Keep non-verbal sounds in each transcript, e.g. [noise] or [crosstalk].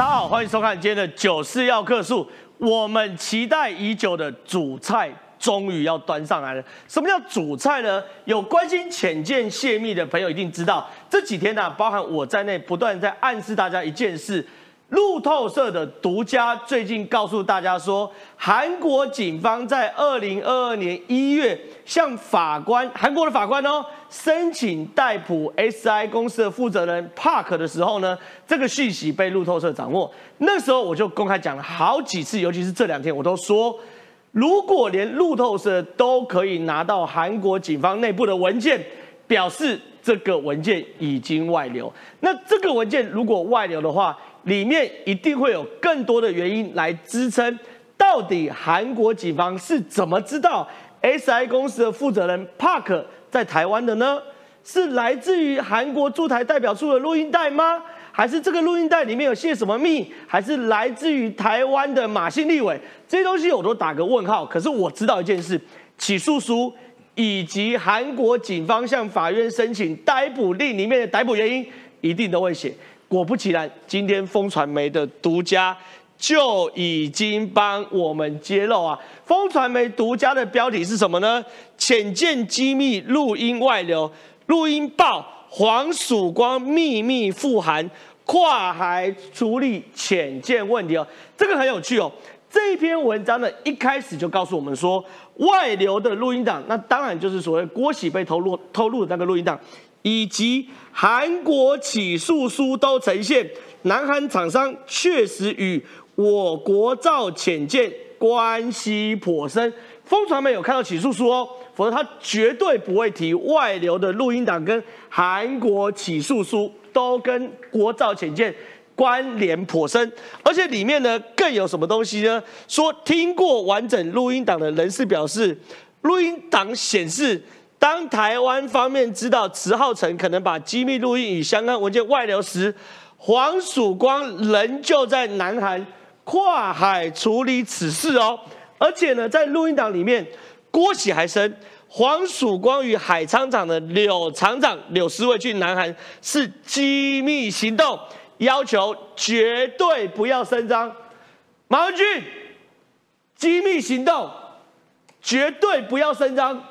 大家好，欢迎收看今天的《九四要客诉》。我们期待已久的主菜终于要端上来了。什么叫主菜呢？有关心浅见泄密的朋友一定知道，这几天呢，包含我在内，不断在暗示大家一件事。路透社的独家最近告诉大家说，韩国警方在二零二二年一月向法官，韩国的法官哦，申请逮捕 SI 公司的负责人 Park 的时候呢，这个讯息被路透社掌握。那时候我就公开讲了好几次，尤其是这两天，我都说，如果连路透社都可以拿到韩国警方内部的文件，表示这个文件已经外流。那这个文件如果外流的话，里面一定会有更多的原因来支撑，到底韩国警方是怎么知道 SI 公司的负责人 Park 在台湾的呢？是来自于韩国驻台代表处的录音带吗？还是这个录音带里面有泄什么密？还是来自于台湾的马信立委？这些东西我都打个问号。可是我知道一件事：起诉书以及韩国警方向法院申请逮捕令里面的逮捕原因，一定都会写。果不其然，今天风传媒的独家就已经帮我们揭露啊！风传媒独家的标题是什么呢？浅见机密录音外流，录音报黄曙光秘密复函，跨海处理浅见问题哦。这个很有趣哦。这篇文章呢，一开始就告诉我们说，外流的录音档，那当然就是所谓郭喜被偷录偷录的那个录音档。以及韩国起诉书都呈现，南韩厂商确实与我国造潜舰关系颇深。风传媒有看到起诉书哦，否则他绝对不会提外流的录音档跟韩国起诉书都跟国造潜舰关联颇深。而且里面呢更有什么东西呢？说听过完整录音档的人士表示，录音档显示。当台湾方面知道池浩成可能把机密录音与相关文件外流时，黄曙光仍旧在南韩跨海处理此事哦。而且呢，在录音档里面，郭喜还称黄曙光与海厂的柳厂长柳思卫去南韩是机密行动，要求绝对不要声张。马文俊，机密行动，绝对不要声张。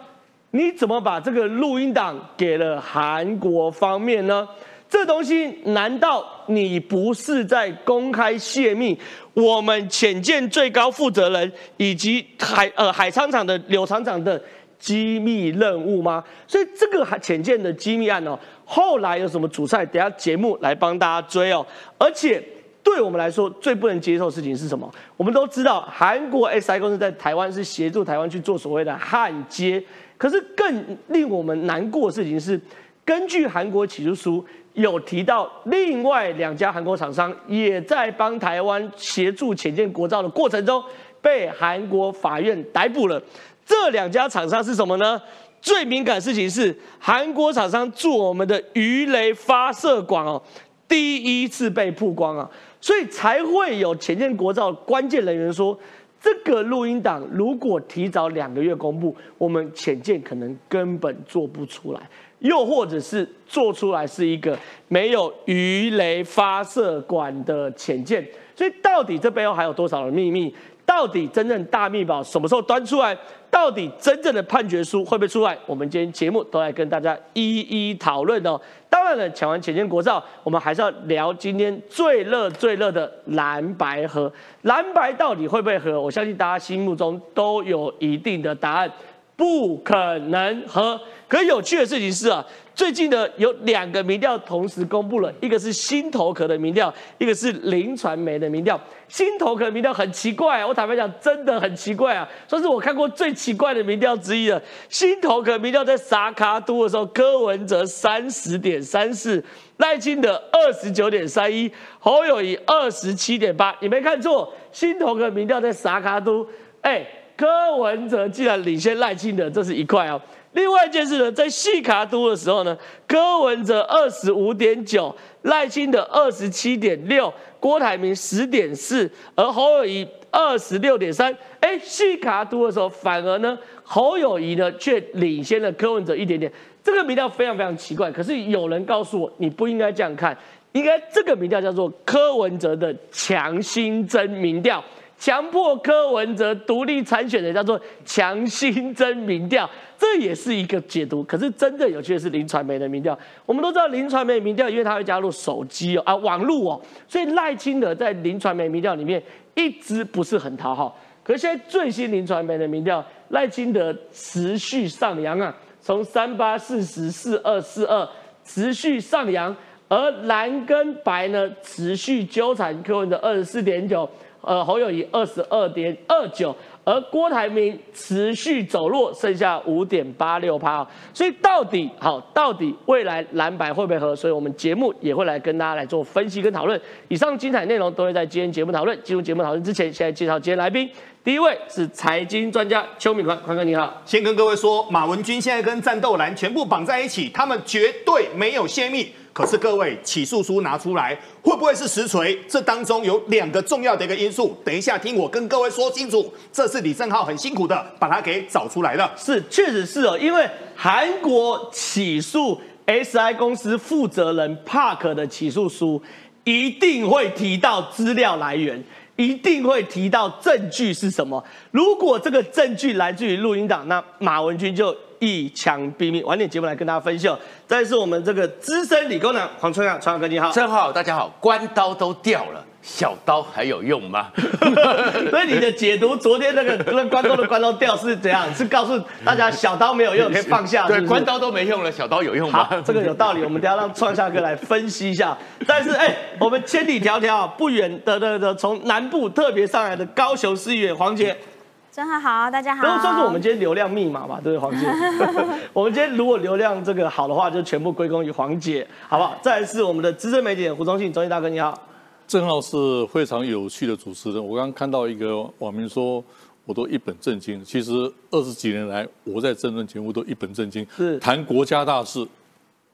你怎么把这个录音档给了韩国方面呢？这东西难道你不是在公开泄密我们浅见最高负责人以及海呃海厂长的柳厂长的机密任务吗？所以这个海浅见的机密案哦，后来有什么主菜？等下节目来帮大家追哦。而且对我们来说最不能接受的事情是什么？我们都知道韩国 SI 公司在台湾是协助台湾去做所谓的焊接。可是更令我们难过的事情是，根据韩国起诉书有提到，另外两家韩国厂商也在帮台湾协助潜舰国造的过程中，被韩国法院逮捕了。这两家厂商是什么呢？最敏感的事情是，韩国厂商做我们的鱼雷发射管哦，第一次被曝光啊，所以才会有潜舰国造关键人员说。这个录音档如果提早两个月公布，我们浅见可能根本做不出来，又或者是做出来是一个没有鱼雷发射管的浅见，所以到底这背后还有多少的秘密？到底真正大秘宝什么时候端出来？到底真正的判决书会不会出来？我们今天节目都来跟大家一一讨论哦。当然了，抢完浅见国造，我们还是要聊今天最热最热的蓝白河。蓝白到底会不会合？我相信大家心目中都有一定的答案，不可能合。可有趣的事情是啊。最近呢，有两个民调同时公布了，一个是新头壳的民调，一个是林传媒的民调。新头壳民调很奇怪，我坦白讲，真的很奇怪啊，算是我看过最奇怪的民调之一了。新头壳民调在萨卡都的时候，柯文哲三十点三四，赖清德二十九点三一，侯友谊二十七点八。你没看错，新头壳民调在萨卡都，哎，柯文哲竟然领先赖清德，这是一块哦。另外一件事呢，在细卡都的时候呢，柯文哲二十五点九，赖清德二十七点六，郭台铭十点四，而侯友谊二十六点三。哎，细卡都的时候，反而呢，侯友谊呢却领先了柯文哲一点点。这个民调非常非常奇怪。可是有人告诉我，你不应该这样看。应该这个民调叫做柯文哲的强心针民调，强迫柯文哲独立参选的叫做强心针民调，这也是一个解读。可是真的有趣的是林传媒的民调，我们都知道林传媒民调，因为它会加入手机哦啊网络哦，所以赖清德在林传媒民调里面一直不是很讨好。可是现在最新林传媒的民调，赖清德持续上扬啊，从三八四十四二四二持续上扬。而蓝跟白呢，持续纠缠柯文哲二十四点九，呃，侯友谊二十二点二九，而郭台铭持续走弱，剩下五点八六趴。所以到底好，到底未来蓝白会不会合？所以我们节目也会来跟大家来做分析跟讨论。以上精彩内容都会在今天节目讨论。进入节目讨论之前，现在介绍今天来宾。第一位是财经专家邱敏宽，宽哥你好。先跟各位说，马文君现在跟战斗蓝全部绑在一起，他们绝对没有泄密。可是各位起诉书拿出来，会不会是实锤？这当中有两个重要的一个因素，等一下听我跟各位说清楚。这是李正浩很辛苦的把它给找出来了。是，确实是哦，因为韩国起诉 SI 公司负责人 Park 的起诉书，一定会提到资料来源，一定会提到证据是什么。如果这个证据来自于录音档，那马文君就。一枪毙命，晚点节目来跟大家分享。再是我们这个资深理工男黄春亮，春阳哥你好，正好大家好，关刀都掉了，小刀还有用吗？所以你的解读，昨天那个那关刀的关刀掉是怎样？是告诉大家小刀没有用，可以放下。对，关刀都没用了，小刀有用吗？这个有道理，我们等下让创夏哥来分析一下。但是哎，我们千里迢迢不远的的的从南部特别上来的高雄市议员黄杰。真好，好，大家好。都算是我们今天流量密码嘛，对不对，黄姐？[laughs] 我们今天如果流量这个好的话，就全部归功于黄姐，好不好？再来是我们的资深媒体胡忠信，忠信大哥你好。正好是非常有趣的主持人，我刚刚看到一个网民说，我都一本正经。其实二十几年来，我在政论节目都一本正经，是谈国家大事。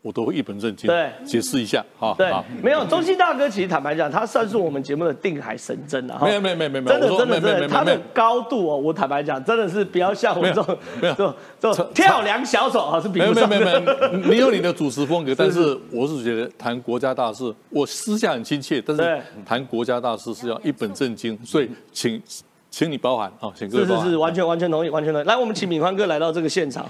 我都会一本正经对解释一下哈。对，没有中心大哥，其实坦白讲，他算是我们节目的定海神针啊。没有没有没有没有，真的真的真的，他的高度哦，我坦白讲，真的是不要像我这种没有这种跳梁小丑啊，是比不上。没有没有没有，[laughs] 你有你的主持风格，但是我是觉得谈国家大事，我私下很亲切，但是谈国家大事是要一本正经，所以请。请你包涵啊，请各位是是是，完全完全同意，完全同意。来，我们请敏宽哥来到这个现场。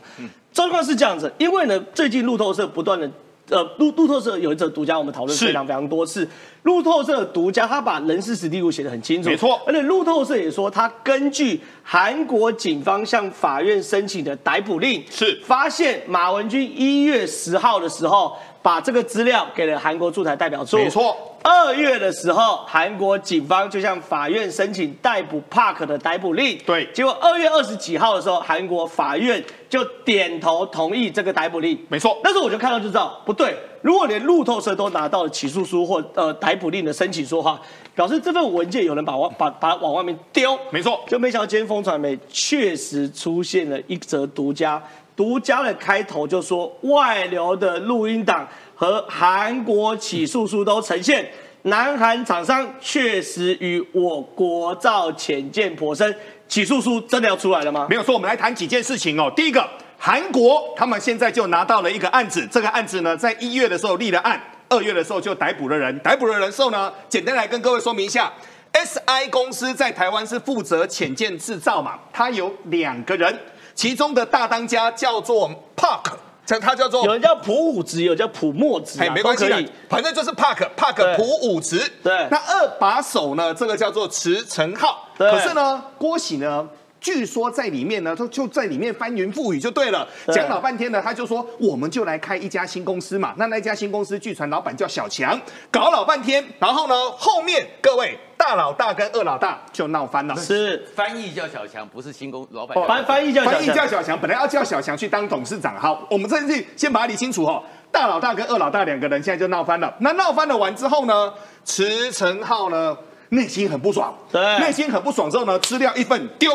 状况是这样子，因为呢，最近路透社不断的，呃，路路透社有一则独家，我们讨论非常非常多次。路透社独家，他把人事史地图写得很清楚，没错。而且路透社也说，他根据韩国警方向法院申请的逮捕令，是发现马文君一月十号的时候，把这个资料给了韩国驻台代表处，没错。二月的时候，韩国警方就向法院申请逮捕 Park 的逮捕令。对，结果二月二十几号的时候，韩国法院就点头同意这个逮捕令。没错，那时候我就看到就知道不对。如果连路透社都拿到了起诉书或呃逮捕令的申请书的话，表示这份文件有人把往把把往外面丢。没错，就没想到今天风传媒确实出现了一则独家，独家的开头就说外流的录音档。和韩国起诉书都呈现，南韩厂商确实与我国造潜舰颇深。起诉书真的要出来了吗？没有说，我们来谈几件事情哦。第一个，韩国他们现在就拿到了一个案子，这个案子呢，在一月的时候立了案，二月的时候就逮捕了人。逮捕了人之后呢，简单来跟各位说明一下，SI 公司在台湾是负责潜舰制造嘛，它有两个人，其中的大当家叫做 Park。这他叫做有人叫普武直，有叫普墨直，哎，没关系的，反正就是 Park Park 普武直。对，那二把手呢？这个叫做池成浩。可是呢，郭喜呢，据说在里面呢，他就在里面翻云覆雨就对了，讲老半天呢，他就说我们就来开一家新公司嘛。那那家新公司据传老板叫小强，搞老半天，然后呢，后面各位。大老大跟二老大就闹翻了。是翻译叫小强，不是新工老板。翻翻译叫翻译叫小强，本来要叫小强去当董事长。好，我们这次先把它理清楚哦。大老大跟二老大两个人现在就闹翻了。那闹翻了完之后呢，池成浩呢内心很不爽，对，内心很不爽之后呢，资料一份丢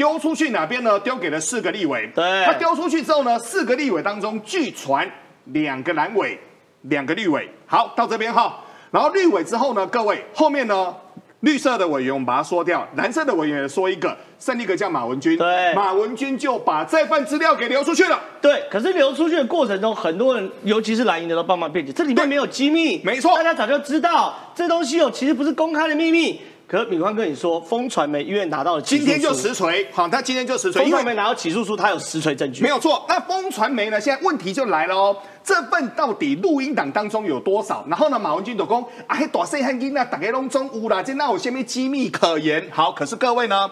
丢出去哪边呢？丢给了四个立委。对，他丢出去之后呢，四个立委当中据传两个蓝委，两个绿委。好，到这边哈，然后绿委之后呢，各位后面呢？绿色的委员我们把它说掉，蓝色的委员也说一个，剩一个叫马文君。对马文君就把这份资料给流出去了。对，可是流出去的过程中，很多人，尤其是蓝营的都帮忙辩解，这里面没有机密，没错大家早就知道这东西哦，其实不是公开的秘密。可敏宽跟你说，风传媒医院拿到了起诉今天就书实锤，好，他今天就实锤，因为风传媒拿到起诉书，他有实锤证据，没有错。那风传媒呢？现在问题就来了哦，这份到底录音档当中有多少？然后呢，马文君就讲啊，嘿，大细汉囡啊，大家拢中有啦，这那有些咩机密可言？好，可是各位呢，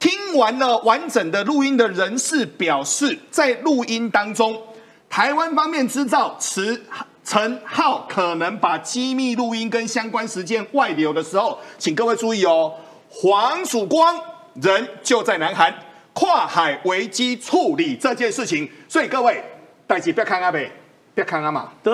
听完了完整的录音的人士表示，在录音当中，台湾方面知道持。陈浩可能把机密录音跟相关时间外流的时候，请各位注意哦，黄曙光人就在南韩跨海危机处理这件事情，所以各位，代志不要看阿北，不要看阿嘛。对。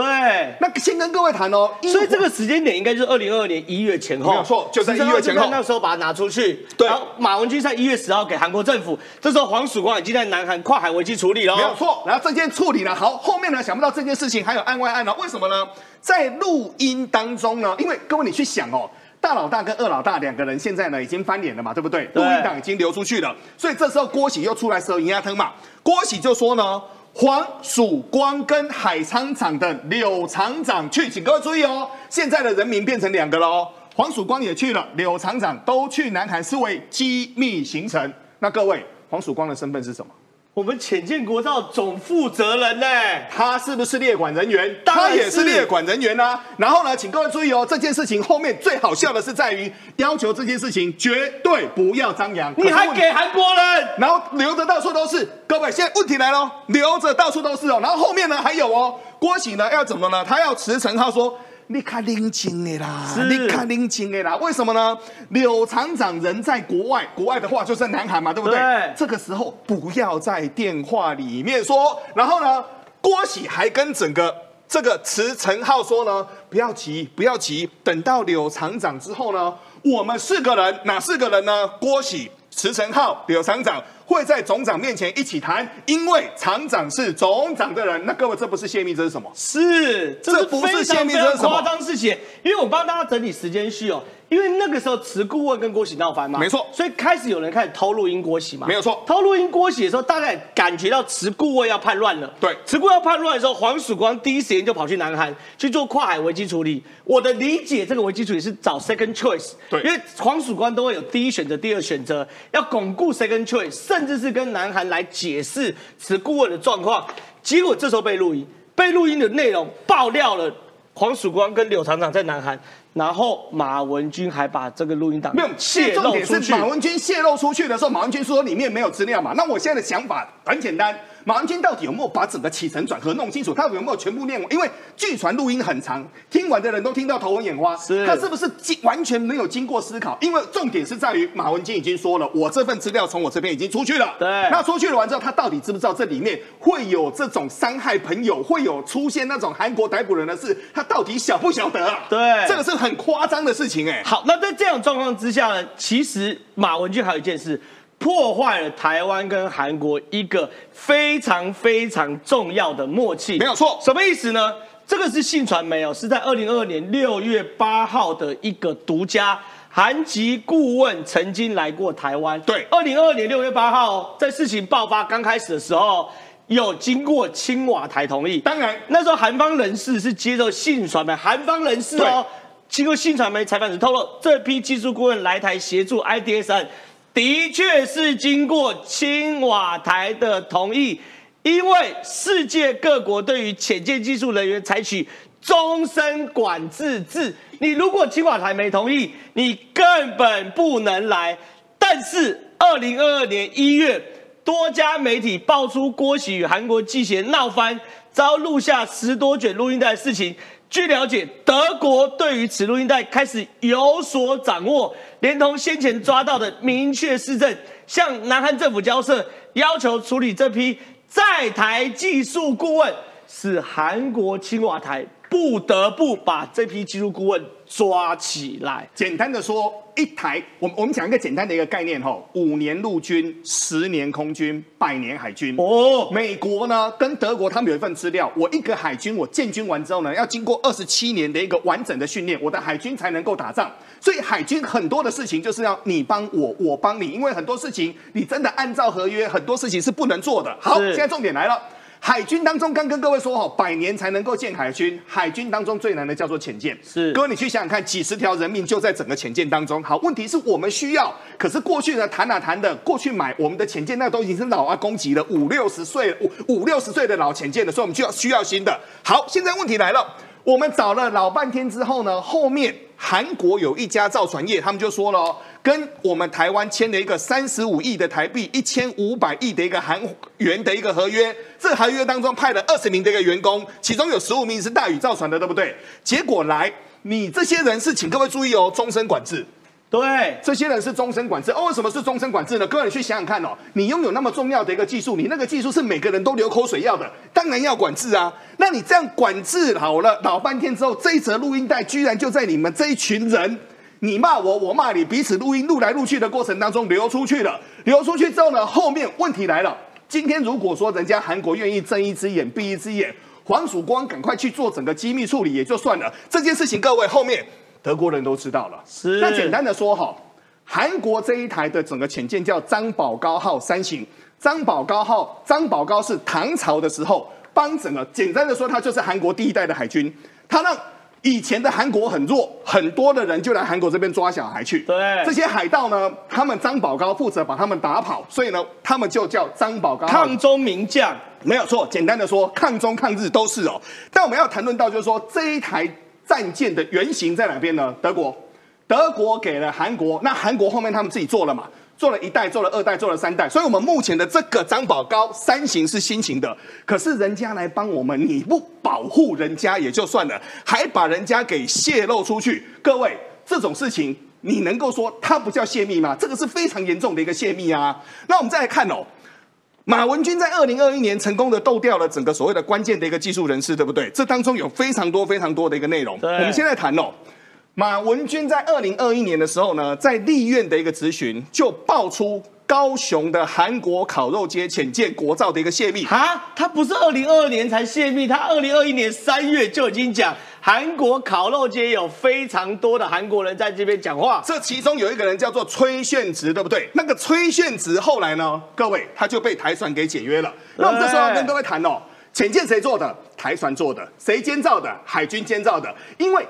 那先跟各位谈哦，所以这个时间点应该就是二零二二年一月前后，没有错就在一月前后那时候把它拿出去，对然后马文君在一月十号给韩国政府，这时候黄曙光已经在南韩跨海危机处理了，没有错。然后这件处理了，好，后面呢想不到这件事情还有案外案呢？为什么呢？在录音当中呢，因为各位你去想哦。大老大跟二老大两个人现在呢已经翻脸了嘛，对不对？录音档已经流出去了，所以这时候郭喜又出来蛇银鸭汤嘛。郭喜就说呢，黄曙光跟海沧厂的柳厂长去，请各位注意哦，现在的人民变成两个了哦，黄曙光也去了，柳厂长都去南海，是为机密行程。那各位，黄曙光的身份是什么？我们浅见国造总负责人呢？他是不是列管人员？他也是列管人员啊。然后呢，请各位注意哦，这件事情后面最好笑的是在于要求这件事情绝对不要张扬。你还给韩国人？然后留着到处都是。各位，现在问题来了，留着到处都是哦。然后后面呢还有哦，郭喜呢要怎么呢？他要辞呈，他说。你看冷静的啦，是你看冷静的啦，为什么呢？柳厂长人在国外，国外的话就是南韩嘛，对不对？对这个时候不要在电话里面说。然后呢，郭喜还跟整个这个池成浩说呢，不要急，不要急，等到柳厂长之后呢，我们四个人哪四个人呢？郭喜、池成浩、柳厂长会在总长面前一起谈，因为厂长是总长的人。那各位，这不是泄密，这是什么？是，这不是泄密这是什么夸张事情。因为我帮大家整理时间序哦，因为那个时候池顾问跟郭喜闹翻嘛，没错。所以开始有人开始偷录音郭喜嘛，没有错。偷录音郭喜的时候，大概感觉到池顾问要叛乱了。对。池顾问要叛乱的时候，黄曙光第一时间就跑去南韩去做跨海危机处理。我的理解，这个危机处理是找 second choice，对。因为黄曙光都会有第一选择、第二选择，要巩固 second choice，甚至是跟南韩来解释此顾问的状况。结果这时候被录音，被录音的内容爆料了黄曙光跟柳厂长在南韩，然后马文君还把这个录音档没有，泄重点是露出去。马文君泄露出去的时候，马文君说里面没有资料嘛。那我现在的想法很简单，马文君到底有没有把整个起承转合弄清楚？他有没有全部念完？因为据传录音很长，听完的人都听到头昏眼花。是他是不是经完全没有经过思考？因为重点是在于马文君已经说了，我这份资料从我这边已经出去了。对那出去了完之后，他到底知不知道这里面会有这种伤害朋友，会有出现那种韩国逮捕人的事？他到底晓不晓得啊？对这个是很夸张的事情哎、好，那在这样的状况之下呢，其实马文君还有一件事。破坏了台湾跟韩国一个非常非常重要的默契，没有错。什么意思呢？这个是信传媒哦，是在二零二二年六月八号的一个独家。韩籍顾问曾经来过台湾，对。二零二二年六月八号，在事情爆发刚开始的时候，有经过青瓦台同意，当然。那时候韩方人士是接受信传媒，韩方人士哦，经过信传媒采访时透露，这批技术顾问来台协助 IDS 案，的确是经过青瓦台的同意，因为世界各国对于潜舰技术人员采取终身管制制，你如果青瓦台没同意，你根本不能来。但是二零二二年一月，多家媒体爆出郭喜与韩国记协闹翻，遭录下十多卷录音带的事情。据了解，德国对于此录音带开始有所掌握，连同先前抓到的明确市政，向南韩政府交涉，要求处理这批在台技术顾问，是韩国青瓦台。不得不把这批技术顾问抓起来。简单的说，一台我们我们讲一个简单的一个概念哈，五年陆军，十年空军，百年海军。哦，美国呢跟德国他们有一份资料，我一个海军我建军完之后呢，要经过二十七年的一个完整的训练，我的海军才能够打仗。所以海军很多的事情就是要你帮我，我帮你，因为很多事情你真的按照合约，很多事情是不能做的。好，现在重点来了。海军当中，刚跟各位说哈，百年才能够建海军。海军当中最难的叫做潜舰，是各位你去想想看，几十条人命就在整个潜舰当中。好，问题是我们需要，可是过去呢谈哪谈的，过去买我们的潜舰那都已经是老阿公级了，五六十岁五五六十岁的老潜舰了，所以我们就要需要新的。好，现在问题来了，我们找了老半天之后呢，后面韩国有一家造船业，他们就说了。跟我们台湾签了一个三十五亿的台币、一千五百亿的一个韩元的一个合约，这合约当中派了二十名的一个员工，其中有十五名是大宇造船的，对不对？结果来，你这些人是，请各位注意哦，终身管制。对，这些人是终身管制。哦，为什么是终身管制呢？各位你去想想看哦，你拥有那么重要的一个技术，你那个技术是每个人都流口水要的，当然要管制啊。那你这样管制好了，老半天之后，这一则录音带居然就在你们这一群人。你骂我，我骂你，彼此录音录来录去的过程当中流出去了。流出去之后呢，后面问题来了。今天如果说人家韩国愿意睁一只眼闭一只眼，黄曙光赶快去做整个机密处理也就算了。这件事情各位后面德国人都知道了。是。那简单的说哈，韩国这一台的整个潜舰叫张宝高号三型。张宝高号，张宝高是唐朝的时候帮整个，简单的说，他就是韩国第一代的海军，他让。以前的韩国很弱，很多的人就来韩国这边抓小孩去。对，这些海盗呢，他们张宝高负责把他们打跑，所以呢，他们就叫张宝高。抗中名将没有错，简单的说，抗中抗日都是哦。但我们要谈论到，就是说这一台战舰的原型在哪边呢？德国，德国给了韩国，那韩国后面他们自己做了嘛？做了一代，做了二代，做了三代，所以我们目前的这个张宝高三型是新型的，可是人家来帮我们，你不保护人家也就算了，还把人家给泄露出去。各位，这种事情你能够说它不叫泄密吗？这个是非常严重的一个泄密啊。那我们再来看哦，马文君在二零二一年成功的斗掉了整个所谓的关键的一个技术人士，对不对？这当中有非常多非常多的一个内容。我们现在谈哦。马文君在二零二一年的时候呢，在立院的一个咨询，就爆出高雄的韩国烤肉街浅见国造的一个泄密。啊，他不是二零二二年才泄密，他二零二一年三月就已经讲韩国烤肉街有非常多的韩国人在这边讲话。这其中有一个人叫做崔炫植，对不对？那个崔炫植后来呢，各位他就被台船给解约了。那我们这时候要跟各位谈哦，浅见谁做的？台船做的。谁监造的？海军监造的。因为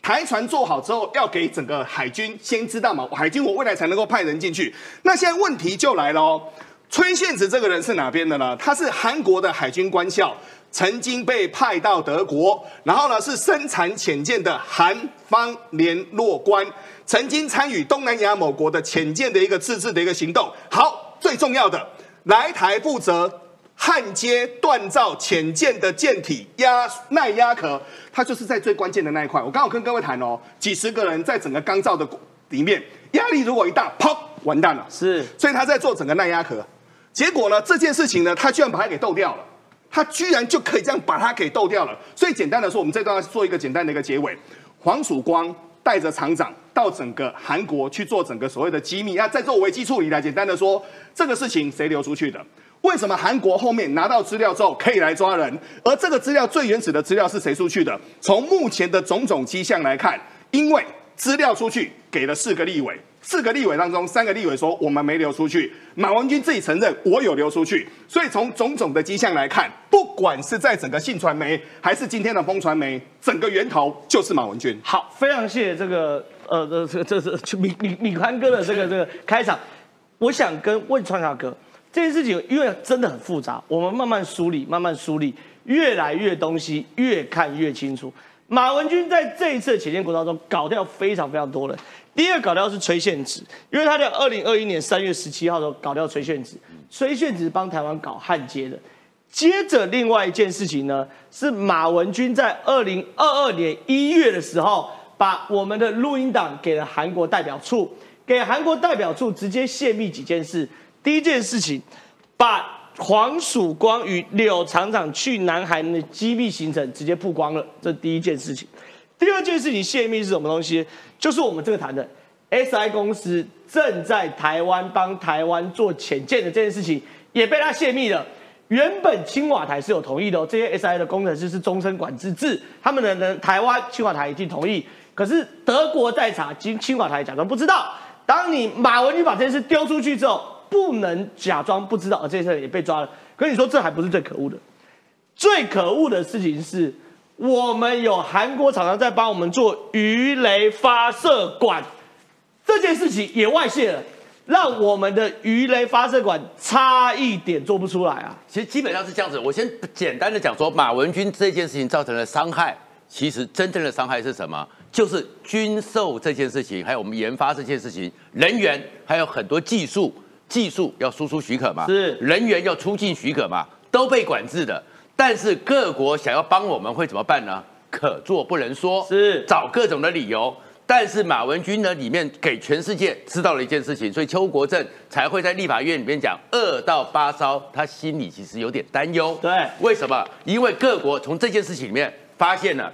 台船做好之后，要给整个海军先知道嘛？海军我未来才能够派人进去。那现在问题就来了哦，崔宪植这个人是哪边的呢？他是韩国的海军官校，曾经被派到德国，然后呢是生产潜舰的韩方联络官，曾经参与东南亚某国的潜舰的一个自制的一个行动。好，最重要的，来台负责。焊接锻造潜舰的舰体压耐压壳，它就是在最关键的那一块。我刚好跟各位谈哦，几十个人在整个钢造的里面，压力如果一大，砰，完蛋了。是，所以他在做整个耐压壳。结果呢，这件事情呢，他居然把它给斗掉了。他居然就可以这样把它给斗掉了。所以简单的说，我们这段要做一个简单的一个结尾。黄曙光带着厂长到整个韩国去做整个所谓的机密，那在做危机处理来。简单的说，这个事情谁流出去的？为什么韩国后面拿到资料之后可以来抓人？而这个资料最原始的资料是谁出去的？从目前的种种迹象来看，因为资料出去给了四个立委，四个立委当中三个立委说我们没流出去，马文君自己承认我有流出去，所以从种种的迹象来看，不管是在整个信传媒还是今天的风传媒，整个源头就是马文君。好，非常谢谢这个呃这这这米米米宽哥的这个这个开场，我想跟问川大哥。这件事情因为真的很复杂，我们慢慢梳理，慢慢梳理，越来越东西越看越清楚。马文君在这一次的潜舰国造中搞掉非常非常多人。第二个搞掉是崔宪植，因为他在二零二一年三月十七号的时候搞掉崔宪植，崔宪植帮台湾搞焊接的。接着另外一件事情呢，是马文君在二零二二年一月的时候，把我们的录音档给了韩国代表处，给韩国代表处直接泄密几件事。第一件事情，把黄曙光与柳厂长去南海的机密行程直接曝光了，这第一件事情。第二件事情泄密是什么东西？就是我们这个谈的 SI 公司正在台湾帮台湾做潜舰的这件事情，也被他泄密了。原本青瓦台是有同意的哦，这些 SI 的工程师是终身管制制，他们的人台湾青瓦台已经同意。可是德国在查，清清华台假装不知道。当你马文君把这件事丢出去之后，不能假装不知道，而这些人也被抓了。可你说这还不是最可恶的，最可恶的事情是，我们有韩国厂商在帮我们做鱼雷发射管，这件事情也外泄了。让我们的鱼雷发射管差一点做不出来啊！其实基本上是这样子。我先简单的讲说，马文君这件事情造成的伤害，其实真正的伤害是什么？就是军售这件事情，还有我们研发这件事情，人员还有很多技术，技术要输出许可嘛，是人员要出境许可嘛，都被管制的。但是各国想要帮我们会怎么办呢？可做不能说，是找各种的理由。但是马文君呢，里面给全世界知道了一件事情，所以邱国正才会在立法院里面讲二到八烧，他心里其实有点担忧。对，为什么？因为各国从这件事情里面发现了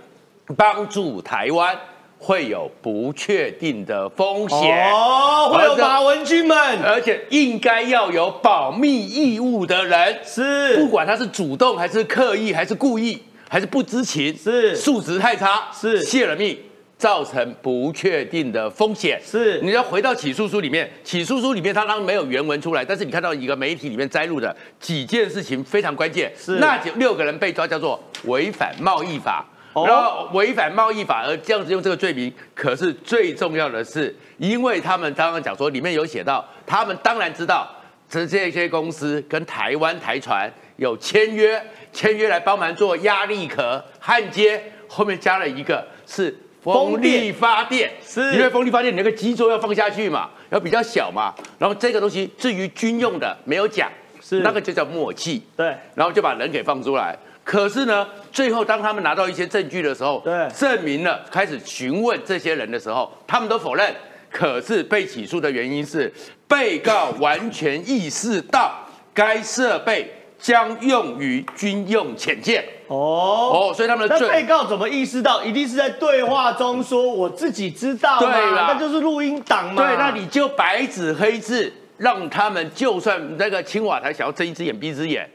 帮助台湾会有不确定的风险。哦，会有马文君们，而且应该要有保密义务的人，是。不管他是主动还是刻意还是故意还是不知情，是。素质太差，是。泄了密。造成不确定的风险。是，你要回到起诉书里面，起诉书里面他当然没有原文出来，但是你看到一个媒体里面摘录的几件事情非常关键，是。那六个人被抓叫做违反贸易法，然后违反贸易法而这样子用这个罪名，可是最重要的是，因为他们刚刚讲说里面有写到，他们当然知道这这些公司跟台湾台船有签约，签约来帮忙做压力壳焊接，后面加了一个是。风力发电是，因为风力发电你那个基座要放下去嘛，要比较小嘛。然后这个东西至于军用的没有讲，是那个就叫默契。对，然后就把人给放出来。可是呢，最后当他们拿到一些证据的时候，对，证明了开始询问这些人的时候，他们都否认。可是被起诉的原因是被告完全意识到该设备。将用于军用潜舰哦哦，所以他们的被告怎么意识到？一定是在对话中说我自己知道对那就是录音档嘛。对，那你就白纸黑字让他们，就算那个青瓦台想要睁一只眼闭一只眼，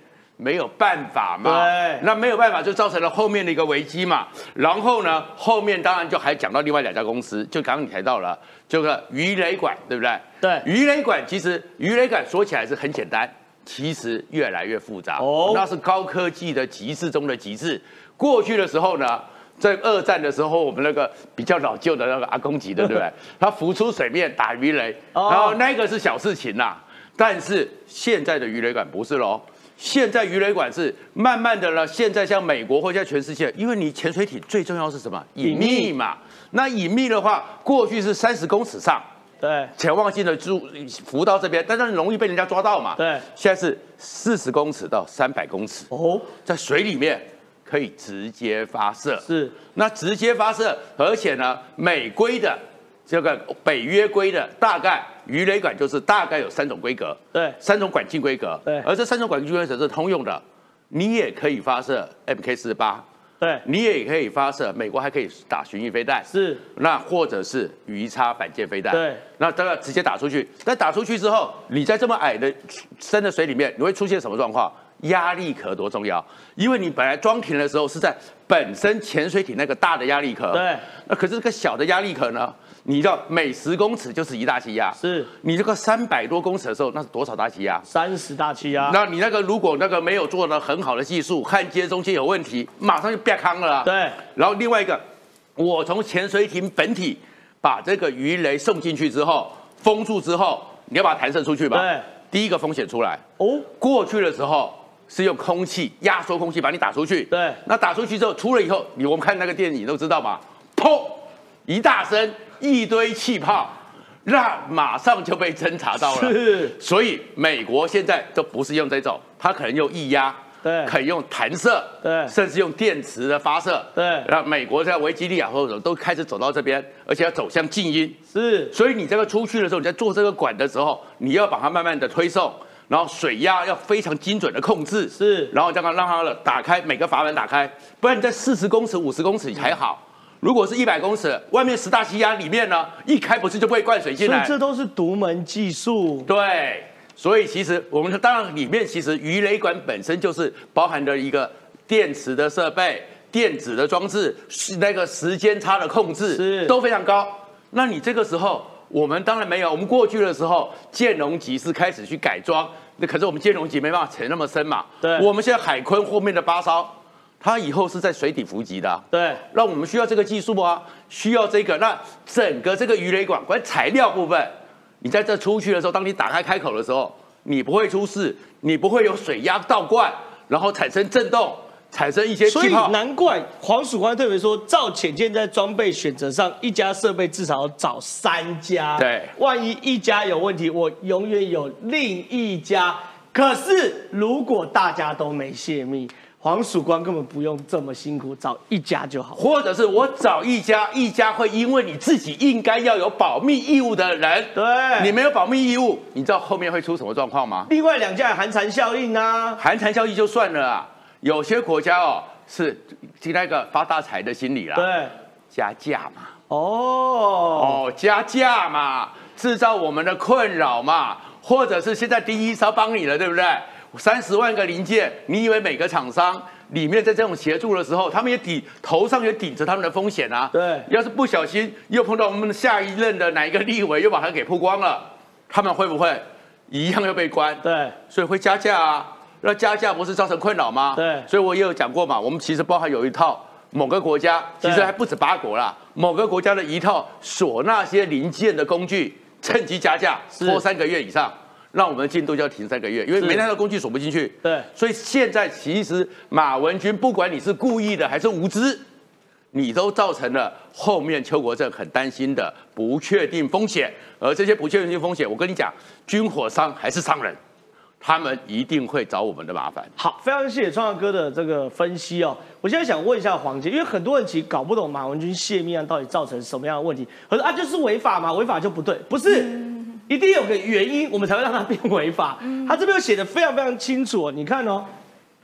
没有办法嘛。那没有办法就造成了后面的一个危机嘛。然后呢，后面当然就还讲到另外两家公司，就刚刚你提到了这个鱼雷管，对不对？对，鱼雷管其实鱼雷管说起来是很简单。其实越来越复杂哦，那是高科技的极致中的极致。过去的时候呢，在二战的时候，我们那个比较老旧的那个阿公级的，对不对？[laughs] 他浮出水面打鱼雷，然后那个是小事情呐。但是现在的鱼雷管不是喽，现在鱼雷管是慢慢的呢。现在像美国或者全世界，因为你潜水艇最重要是什么？隐秘嘛。那隐秘的话，过去是三十公尺上。对，潜望镜的注浮到这边，但是容易被人家抓到嘛。对，现在是四十公尺到三百公尺哦，在水里面可以直接发射。是，那直接发射，而且呢，美规的这个北约规的大概鱼雷管就是大概有三种规格。对，三种管径规格。对，而这三种管径规格是通用的，你也可以发射 MK 四十八。对，你也可以发射，美国还可以打巡弋飞弹，是，那或者是鱼叉反舰飞弹，对，那这个直接打出去，但打出去之后，你在这么矮的深的水里面，你会出现什么状况？压力壳多重要，因为你本来装停的时候是在本身潜水艇那个大的压力壳，对，那可是这个小的压力壳呢？你知道每十公尺就是一大气压，是你这个三百多公尺的时候，那是多少大气压？三十大气压。那你那个如果那个没有做的很好的技术，焊接中间有问题，马上就变康了。对。然后另外一个，我从潜水艇本体把这个鱼雷送进去之后，封住之后，你要把它弹射出去吧？对。第一个风险出来哦，过去的时候是用空气压缩空气把你打出去。对。那打出去之后，出了以后，你我们看那个电影都知道嘛，砰，一大声。一堆气泡，那马上就被侦查到了。是，所以美国现在都不是用这种，它可能用液压，对，可以用弹射，对，甚至用电池的发射，对。那美国在维吉利亚或者都开始走到这边，而且要走向静音。是，所以你这个出去的时候，你在做这个管的时候，你要把它慢慢的推送，然后水压要非常精准的控制，是，然后让它让它打开每个阀门打开，不然你在四十公尺、五十公尺还好。如果是一百公尺，外面十大气压里面呢，一开不是就不会灌水进来？所以这都是独门技术。对，所以其实我们当然里面其实鱼雷管本身就是包含着一个电池的设备、电子的装置，是那个时间差的控制是都非常高。那你这个时候，我们当然没有。我们过去的时候，建龙级是开始去改装，那可是我们建龙级没办法沉那么深嘛。对我们现在海坤后面的八烧，它以后是在水底伏击的啊、对，那我们需要这个技术啊，需要这个。那整个这个鱼雷管关于材料部分，你在这出去的时候，当你打开开口的时候，你不会出事，你不会有水压倒灌，然后产生震动，产生一些所以气泡。难怪黄曙光特别说，造潜舰在装备选择上，一家设备至少要找三家。对万一一家有问题，我永远有另一家。可是如果大家都没泄密，黄曙光根本不用这么辛苦，找一家就好。或者是我找一家，一家会因为你自己应该要有保密义务的人，对你没有保密义务，你知道后面会出什么状况吗？另外两家有寒蝉效应啊，寒蝉效应就算了啊，有些国家哦是那个发大财的心理啦，对，加价嘛。哦，哦，加价嘛，制造我们的困扰嘛，或者是现在第一是帮你了，对不对？三十万个零件，你以为每个厂商里面在这种协助的时候，他们也抵头上也顶着他们的风险啊？对要是不小心又碰到我们下一任的哪一个立委又把它给曝光了，他们会不会一样又被关？对，所以会加价啊。那加价不是造成困扰吗？对所以我也有讲过嘛，我们其实包含有一套某个国家，其实还不止八国啦，某个国家的一套锁那些零件的工具，趁机加价，是拖三个月以上，让我们的进度就要停三个月，因为是没那个工具锁不进去。对所以现在其实马文君，不管你是故意的还是无知，你都造成了后面邱国正很担心的不确定风险，而这些不确定风险，我跟你讲，军火商还是商人，他们一定会找我们的麻烦。好，非常谢谢创耀哥的这个分析哦。我现在想问一下黄杰，因为很多人其实搞不懂马文君泄密案到底造成什么样的问题。可是啊，就是违法嘛，违法就不对，不是，一定有个原因，我们才会让它变违法。他这边有写的非常非常清楚哦，你看哦，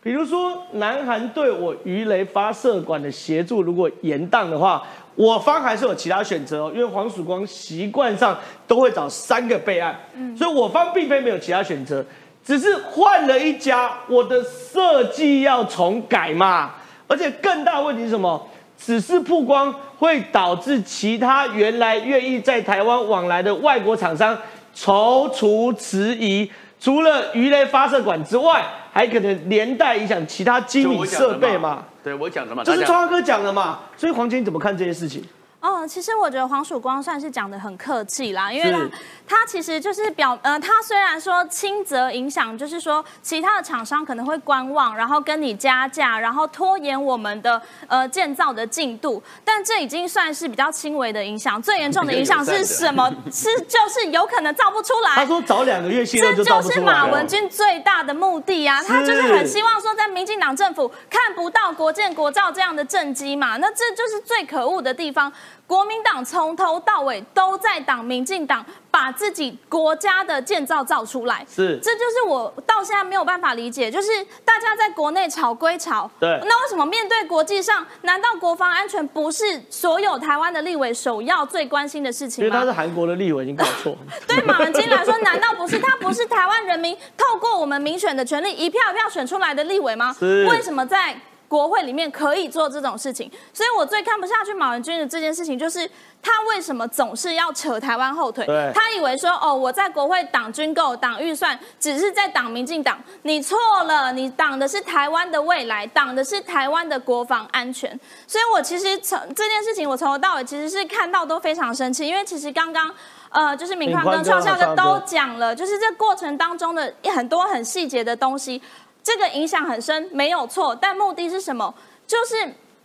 比如说南韩对我鱼雷发射管的协助如果延宕的话，我方还是有其他选择哦，因为黄曙光习惯上都会找三个备案，所以我方并非没有其他选择。只是换了一家，我的设计要重改嘛。而且更大的问题是什么？只是曝光会导致其他原来愿意在台湾往来的外国厂商踌躇迟疑。除了鱼雷发射管之外，还可能连带影响其他机就密设备嘛。对我讲的嘛，这是川哥讲的嘛。所以黄姐你怎么看这件事情？哦，其实我觉得黄曙光算是讲的很客气啦，因为他他其实就是表呃，他虽然说轻则影响，就是说其他的厂商可能会观望，然后跟你加价，然后拖延我们的呃建造的进度，但这已经算是比较轻微的影响。最严重的影响是什么？是就是有可能造不出来。他说早两个月信任这就造就是马文君最大的目的啊，他就是很希望说，在民进党政府看不到国建国造这样的政绩嘛，那这就是最可恶的地方。国民党从头到尾都在挡民进党把自己国家的建造造出来，是这就是我到现在没有办法理解，就是大家在国内吵归吵，对那为什么面对国际上，难道国防安全不是所有台湾的立委首要最关心的事情吗？为他是韩国的立委，已经搞错。[laughs] 对马文君来说，难道不是他不是台湾人民透过我们民选的权利一票一票选出来的立委吗？是为什么在国会里面可以做这种事情？所以我最看不下去马文君的这件事情，就是他为什么总是要扯台湾后腿？他以为说哦，我在国会挡军购、挡预算，只是在挡民进党。你错了，你挡的是台湾的未来，挡的是台湾的国防安全。所以我其实从这件事情，我从头到尾其实是看到都非常生气，因为其实刚刚。呃，就是敏宽跟创校哥都讲了，就是这过程当中的很多很细节的东西，这个影响很深，没有错。但目的是什么？就是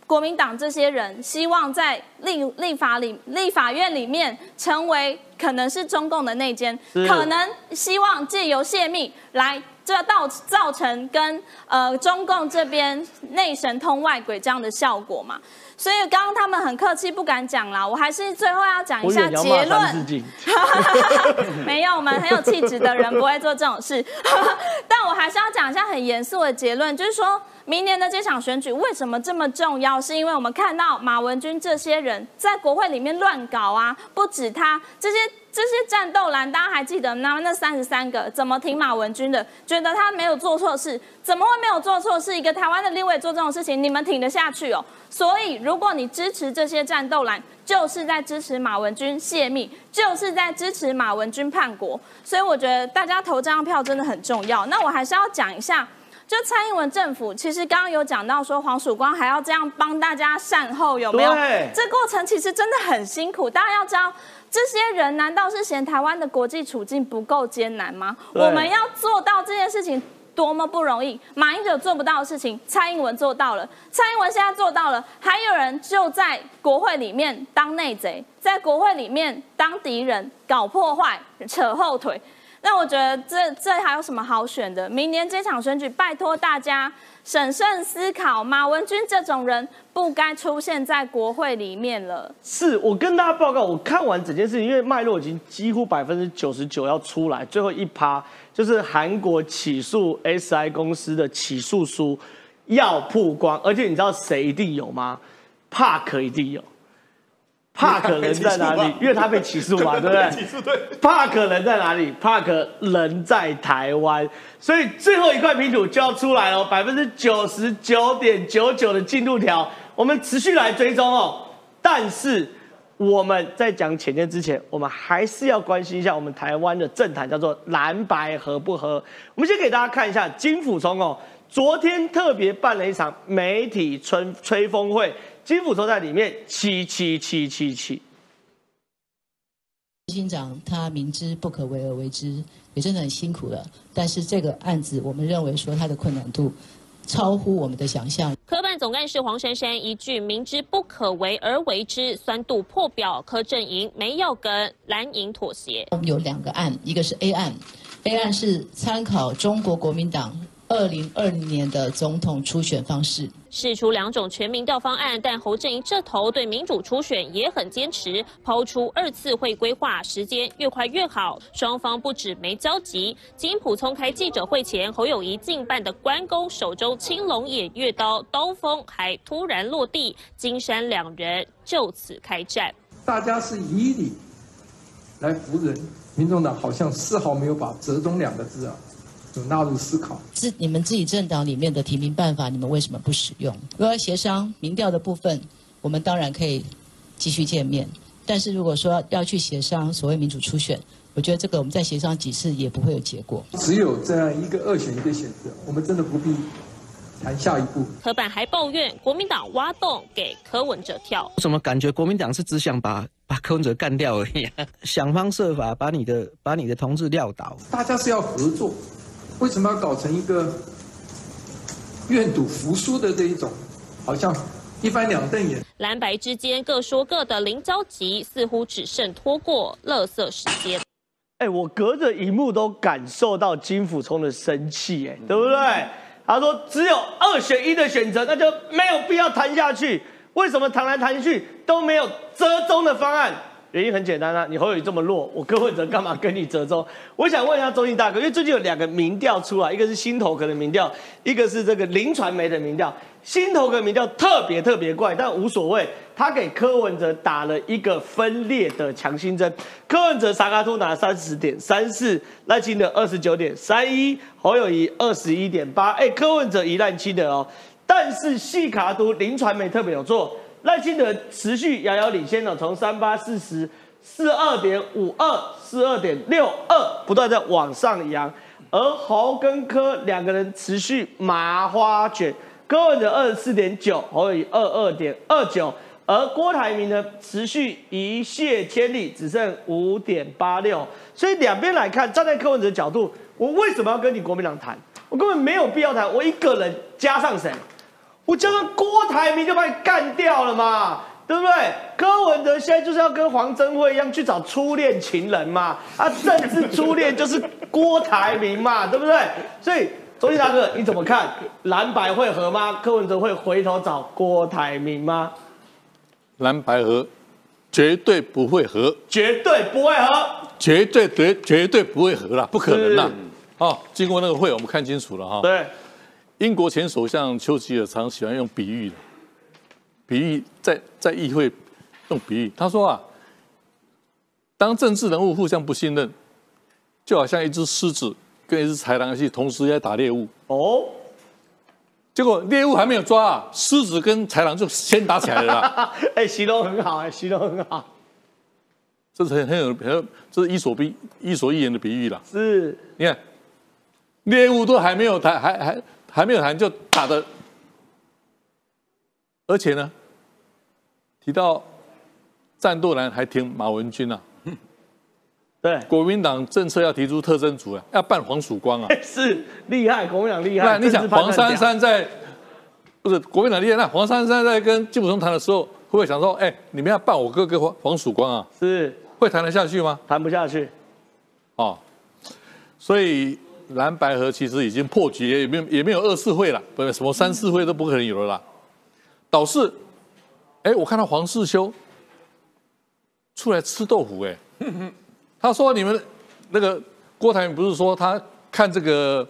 国民党这些人希望在立立法里立法院里面成为可能是中共的内奸，可能希望借由泄密来。这造造成跟呃中共这边内神通外鬼这样的效果嘛，所以刚刚他们很客气不敢讲啦，我还是最后要讲一下结论。[laughs] 没有，我们很有气质的人不会做这种事。[laughs] 但我还是要讲一下很严肃的结论，就是说明年的这场选举为什么这么重要？是因为我们看到马文君这些人在国会里面乱搞啊，不止他这些这些战斗蓝，大家还记得那那三十三个怎么挺马文君的？觉得他没有做错事，怎么会没有做错事？一个台湾的立委做这种事情，你们挺得下去哦？所以，如果你支持这些战斗蓝，就是在支持马文君泄密，就是在支持马文君叛国。所以，我觉得大家投这张票真的很重要。那我还是要讲一下，就蔡英文政府，其实刚刚有讲到说黄曙光还要这样帮大家善后，有没有？这过程其实真的很辛苦，大家要知道。这些人难道是嫌台湾的国际处境不够艰难吗？我们要做到这件事情多么不容易，马英九做不到的事情，蔡英文做到了。蔡英文现在做到了，还有人就在国会里面当内贼，在国会里面当敌人，搞破坏，扯后腿。那我觉得这这还有什么好选的？明年这场选举，拜托大家审慎思考，马文君这种人不该出现在国会里面了。是我跟大家报告，我看完整件事情，因为脉络已经几乎百分之九十九要出来，最后一趴就是韩国起诉 SI 公司的起诉书要曝光，而且你知道谁一定有吗？帕克一定有。帕克人在哪里？[laughs] 因为他被起诉嘛，对不对？起诉对。帕克人在哪里？帕克人在台湾，所以最后一块拼图就要出来了，百分之九十九点九九的进度条，我们持续来追踪哦。但是我们在讲浅见之前，我们还是要关心一下我们台湾的政坛，叫做蓝白合不合？我们先给大家看一下金辅聪哦，昨天特别办了一场媒体吹吹风会。金辅都在里面，七七七七七。执行长他明知不可为而为之，也真的很辛苦了。但是这个案子，我们认为说它的困难度超乎我们的想象。科办总干事黄珊珊一句“明知不可为而为之”，酸度破表，柯阵营没有跟蓝营妥协。我们有两个案，一个是 A 案，A 案是参考中国国民党。二零二零年的总统初选方式，试出两种全民调方案，但侯正营这头对民主初选也很坚持，抛出二次会规划时间越快越好。双方不止没交集，金普聪开记者会前，侯友谊近办的关公手中青龙偃月刀，刀锋还突然落地，金山两人就此开战。大家是以理来服人，民众党好像丝毫没有把“折中”两个字啊。有纳入思考，是你们自己政党里面的提名办法，你们为什么不使用？如果要协商民调的部分，我们当然可以继续见面。但是如果说要去协商所谓民主初选，我觉得这个我们再协商几次也不会有结果。只有这样一个二选一的选择，我们真的不必谈下一步。何板还抱怨国民党挖洞给柯文哲跳，怎么感觉国民党是只想把把柯文哲干掉而已，想方设法把你的把你的同志撂倒。大家是要合作。为什么要搞成一个愿赌服输的这一种，好像一翻两瞪眼？蓝白之间各说各的，零交集，似乎只剩拖过乐色时间。哎，我隔着荧幕都感受到金辅聪的生气，哎，对不对？他说只有二选一的选择，那就没有必要谈下去。为什么谈来谈去都没有折中的方案？原因很简单啊，你侯友这么弱，我柯文哲干嘛跟你折中？我想问一下周信大哥，因为最近有两个民调出来，一个是新投可的民调，一个是这个林传媒的民调。新投可民调特别特别怪，但无所谓，他给柯文哲打了一个分裂的强心针。柯文哲沙卡图拿三十点三四，赖清德二十九点三一，侯友谊二十一点八。哎，柯文哲一赖清德哦，但是细卡图林传媒特别有做。赖清德持续遥遥领先呢，从三八四十四二点五二、四二点六二不断在往上扬，而侯跟柯两个人持续麻花卷，柯文哲二十四点九，侯友二二点二九，而郭台铭呢持续一泻千里，只剩五点八六，所以两边来看，站在柯文哲的角度，我为什么要跟你国民党谈？我根本没有必要谈，我一个人加上谁？我叫个郭台铭就把你干掉了嘛，对不对？柯文哲现在就是要跟黄贞惠一样去找初恋情人嘛，啊，甚至初恋就是郭台铭嘛，对不对？所以周毅大哥你怎么看？蓝白会合吗？柯文哲会回头找郭台铭吗？蓝白合，绝对不会合，绝对不会合，绝对绝绝对不会合了，不可能啦！哦，经过那个会，我们看清楚了哈。对。英国前首相丘吉尔常喜欢用比喻的，比喻在在议会用比喻。他说啊，当政治人物互相不信任，就好像一只狮子跟一只豺狼去同时在打猎物。哦，结果猎物还没有抓啊，狮子跟豺狼就先打起来了。[laughs] 哎，形容很好，哎，形容很好。这是很很有很，这是伊索比伊索寓言的比喻了。是，你看，猎物都还没有谈，还还还没有谈就打的，而且呢，提到战斗蓝还挺马文君啊。对，国民党政策要提出特征组啊，要办黄曙光啊。[laughs] 是厉害，国民党厉害。那你想黄珊珊在，不是国民党厉害？那黄珊珊在跟金普松谈的时候，会不会想说，哎，你们要办我哥哥黄黄曙光啊？是。会谈得下去吗？谈不下去，哦，所以蓝白河其实已经破局，也没有也没有二次会了，不是什么三次会都不可能有了啦。导致，哎，我看到黄世修出来吃豆腐，哎，他说你们那个郭台铭不是说他看这个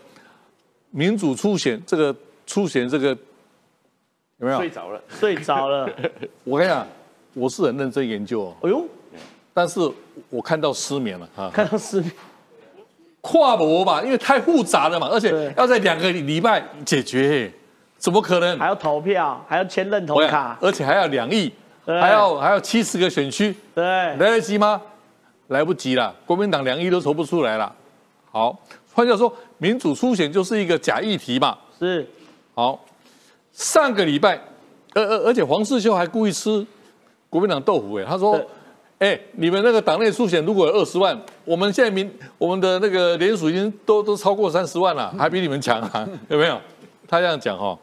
民主初选，这个初选这个有没有睡着了？睡着了。[laughs] 我跟你讲，我是很认真研究哦。哎呦。但是我看到失眠了啊！看到失眠，跨博吧，因为太复杂了嘛，而且要在两个礼拜解决，怎么可能？还要投票，还要签认同卡，而且还要两亿，还要还要七十个选区，对，来得及吗？来不及了，国民党两亿都筹不出来了。好，换句话说，民主初选就是一个假议题嘛。是，好，上个礼拜，而而而且黄世修还故意吃国民党豆腐，哎，他说。哎，你们那个党内初选如果有二十万，我们现在民我们的那个联署已经都都超过三十万了，还比你们强啊？[laughs] 有没有？他这样讲哈。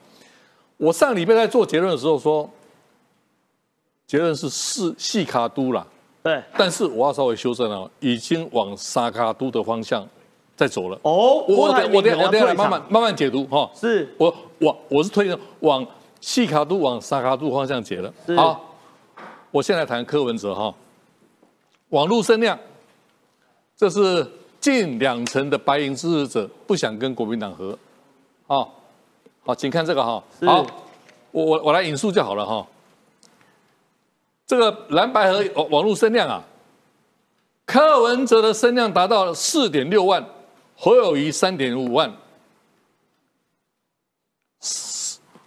我上礼拜在做结论的时候说，结论是四细卡都了。对。但是我要稍微修正了，已经往沙卡都的方向在走了。哦。我我我等我等下慢慢慢慢解读哈。是。我我我是推荐往细卡都往沙卡都方向解了。好。我现在谈柯文哲哈。网络声量，这是近两成的白银支持者不想跟国民党合，好，好，请看这个哈，好，我我我来引述就好了哈。这个蓝白河网网络声量啊，柯文哲的声量达到四点六万，侯友谊三点五万，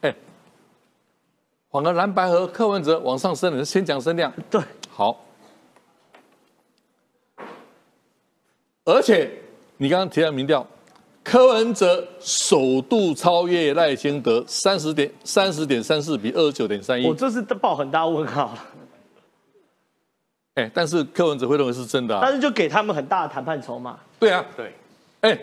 哎，反而蓝白河柯文哲往上升了，先讲声量，对，好。而且你刚刚提到民调，柯文哲首度超越赖清德三十点三十点三四比二十九点三一，我这是报很大问号。哎，但是柯文哲会认为是真的，但是就给他们很大的谈判筹码。对啊，对，哎，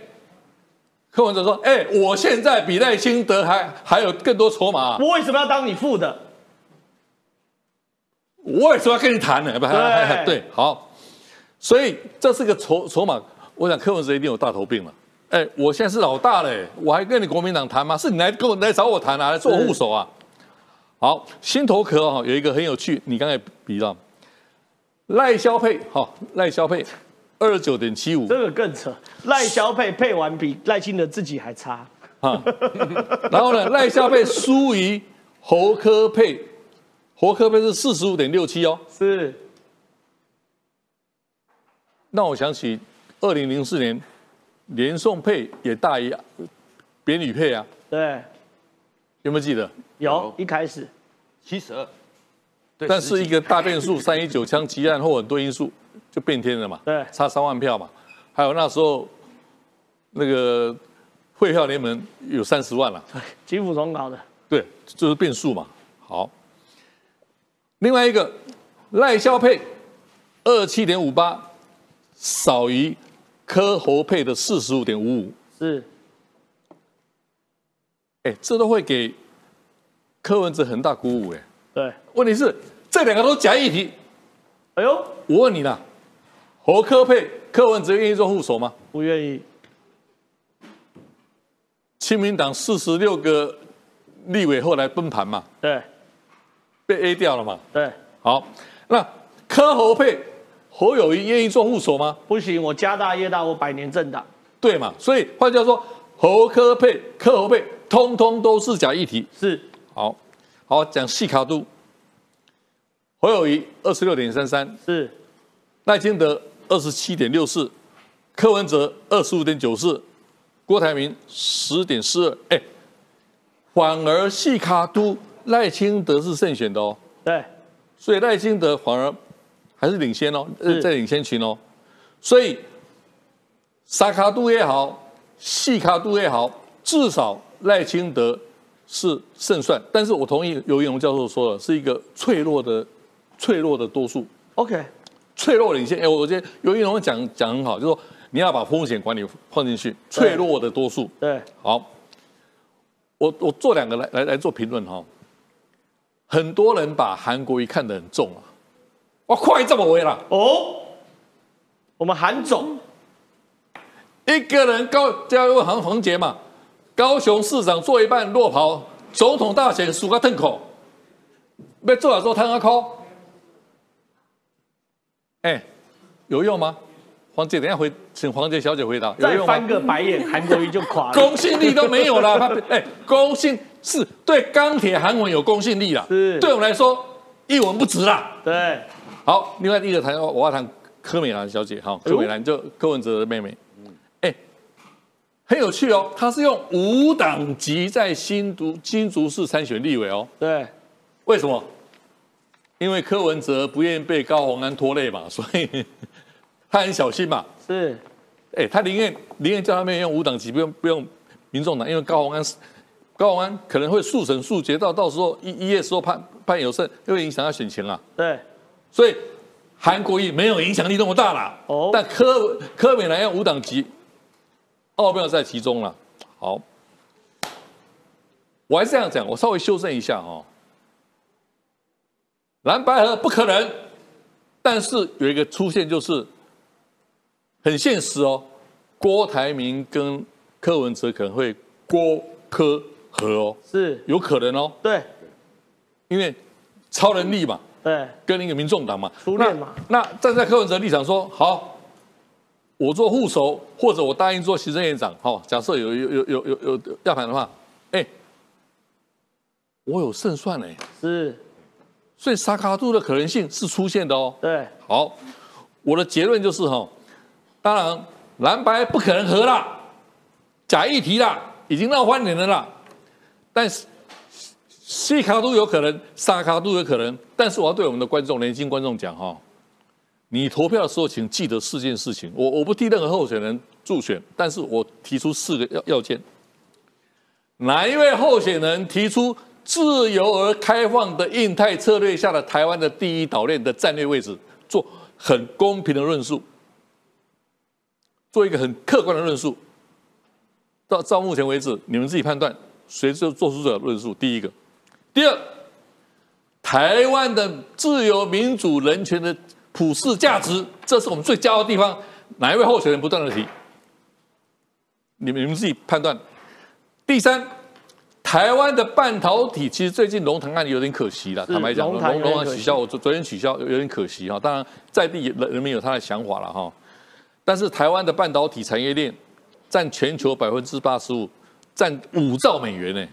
柯文哲说，哎，我现在比赖清德还还有更多筹码，我为什么要当你副的？我为什么要跟你谈呢？不，对对，好。所以这是个筹筹码，我想柯文哲一定有大头病了。哎，我现在是老大嘞，我还跟你国民党谈吗？是你来跟我来找我谈啊，来做护手啊。好，心头壳哈有一个很有趣，你刚才比到赖萧配，好赖萧配二十九点七五，这个更扯，赖萧配配完比赖清德自己还差啊。然后呢，赖萧配输于侯科配，侯科配是四十五点六七哦，是。让我想起二零零四年，连宋配也大于别女配啊。对，有没有记得？有，一开始七十二，但是一个大变数，三一九枪击案后很多因素就变天了嘛。对，差三万票嘛。还有那时候那个会票联盟有三十万了。对，金辅总搞的。对，就是变数嘛。好，另外一个赖萧配二七点五八。少于柯侯配的四十五点五五，是，哎，这都会给柯文哲很大鼓舞，哎，对，问题是这两个都假议题，哎呦，我问你啦，侯柯配柯文哲愿意做副手吗？不愿意。亲民党四十六个立委后来崩盘嘛，对，被 A 掉了嘛，对，好，那柯侯配。侯友谊愿意做副手吗？不行，我家大业大，我百年政党。对嘛？所以换句话说，侯科配、柯侯配，通通都是假议题。是，好，好讲细卡度。侯友谊二十六点三三，是，赖清德二十七点六四，柯文哲二十五点九四，郭台铭十点四二，哎，反而细卡都赖清德是胜选的哦。对，所以赖清德反而还是领先哦，在领先群哦。所以沙卡度也好，细卡度也好，至少赖清德是胜算。但是我同意尤永龙教授说的，是一个脆弱的、脆弱的多数。OK，脆弱领先。哎，我觉得尤永龙讲讲很好，就是说你要把风险管理放进去，脆弱的多数。对，好，我我做两个来来来做评论哈。很多人把韩国瑜看得很重啊，我快这么回了哦。我们韩总一个人高加入韩黄杰嘛，高雄市长做一半落跑，总统大选输个吞口，被做了之后摊个口，哎，有用吗？黄姐，等下回，请黄姐小姐回答。再翻个白眼，韩国瑜就垮了，公信力都没有了。[laughs] 他哎，公信。是对钢铁韩文有公信力啦，是对我们来说一文不值啦。对，好，另外一个谈我要谈柯美兰小姐哈，柯美兰就柯文哲的妹妹，哎，很有趣哦，她是用五党籍在新竹新竹市参选立委哦。对，为什么？因为柯文哲不愿意被高鸿安拖累嘛，[laughs] 所以他很小心嘛。是，哎，他宁愿宁愿叫他妹用五党籍，不用不用民众党，因为高鸿安是。高安可能会速审速决，到到时候一一夜时候判判有胜，会影响他选情啊。对，所以韩国瑜没有影响力那么大了。哦，但柯柯美兰要五党籍，奥妙在其中了。好，我还是这样讲，我稍微修正一下哦。蓝白河不可能，但是有一个出现就是很现实哦。郭台铭跟柯文哲可能会郭柯。和哦，是有可能哦，对，因为超能力嘛，对，跟那个民众党嘛，初恋嘛，那站在柯文哲立场说，好，我做副手，或者我答应做行政院长，好，假设有有有有有有要盘的话，哎，我有胜算哎，是，所以沙卡度的可能性是出现的哦，对，好，我的结论就是哈，当然蓝白不可能和啦，假议题啦，已经闹翻脸了啦。但是西卡都有可能，沙卡都有可能。但是我要对我们的观众、年轻观众讲哈，你投票的时候，请记得四件事情。我我不替任何候选人助选，但是我提出四个要要件。哪一位候选人提出自由而开放的印太策略下的台湾的第一岛链的战略位置，做很公平的论述，做一个很客观的论述。到到目前为止，你们自己判断。谁就做出这个论述？第一个，第二，台湾的自由、民主、人权的普世价值，这是我们最骄傲的地方。哪一位候选人不断的提？你们你们自己判断。第三，台湾的半导体，其实最近龙潭案有点可惜了。坦白讲，龙龙潭取消，我昨昨天取消有点可惜哈。当然，在地人人民有他的想法了哈。但是台湾的半导体产业链占全球百分之八十五。占五兆美元呢，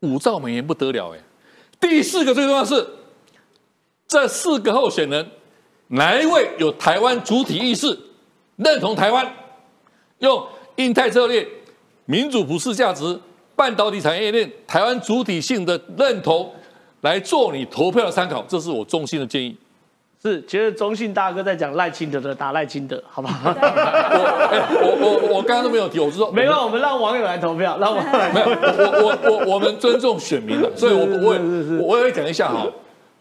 五兆美元不得了哎！第四个最重要是，这四个候选人哪一位有台湾主体意识，认同台湾，用印太策略、民主普世价值、半导体产业链、台湾主体性的认同来做你投票的参考，这是我衷心的建议。是，其实中信大哥在讲赖清德的打赖清德，好不好？我我我我刚刚都没有提，我是说，没有，我们让网友来投票，让网友来。没有，我我我我们尊重选民的，所以我我也我也讲一下哈。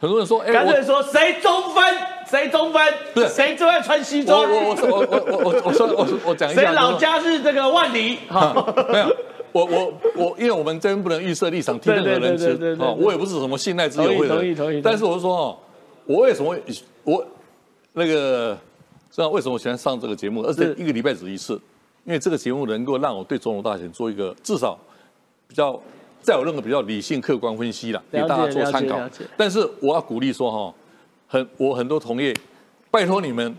很多人说，哎，干脆说谁中分，谁中分，不是谁最爱穿西装。我我我我我我我说我我讲一下，谁老家是这个万里？哈，没有，我我我，因为我们这边不能预设立场，听任何人吃啊，我也不是什么信赖之友会的。但是我是说哦。我为什么我那个知道为什么喜欢上这个节目？而且一个礼拜只一次，因为这个节目能够让我对总统大选做一个至少比较再有任何比较理性客观分析了，给大家做参考。但是我要鼓励说哈，很我很多同业，拜托你们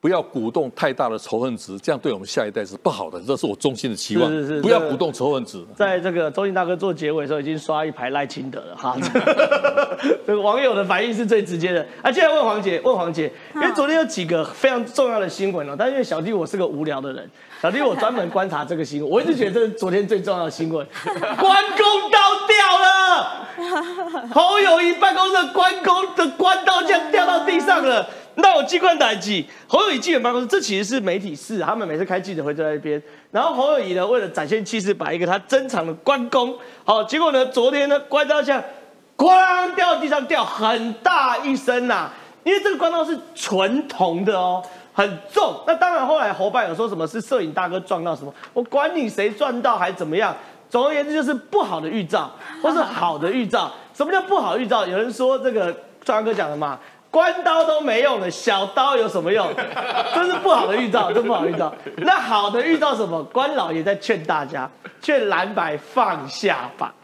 不要鼓动太大的仇恨值，这样对我们下一代是不好的。这是我衷心的期望。是是是不要鼓动仇恨值。在这个周信大哥做结尾的时候，已经刷一排赖清德了哈。[laughs] 这个网友的反应是最直接的。啊，接下来问黄姐，问黄姐，因为昨天有几个非常重要的新闻哦，但因为小弟我是个无聊的人，小弟我专门观察这个新闻，我一直觉得这是昨天最重要的新闻，[laughs] 关公刀掉了，[laughs] 侯友谊办公室的关公的关刀这样掉到地上了。那我机关打击侯友谊记者办公室，这其实是媒体室，他们每次开记者会都在那边。然后侯友谊呢，为了展现气势，把一个他珍藏的关公，好，结果呢，昨天呢，关刀像咣掉地上，掉很大一声呐、因为这个关刀是纯铜的哦，很重。那当然后来侯办有说什么是摄影大哥撞到什么，我管你谁撞到还怎么样。总而言之，就是不好的预兆，或是好的预兆。什么叫不好预兆？有人说这个壮哥讲的嘛，关刀都没用了，小刀有什么用？[laughs] 这是不好的预兆，这不好的预兆。那好的预兆什么？关老爷在劝大家，劝蓝白放下吧，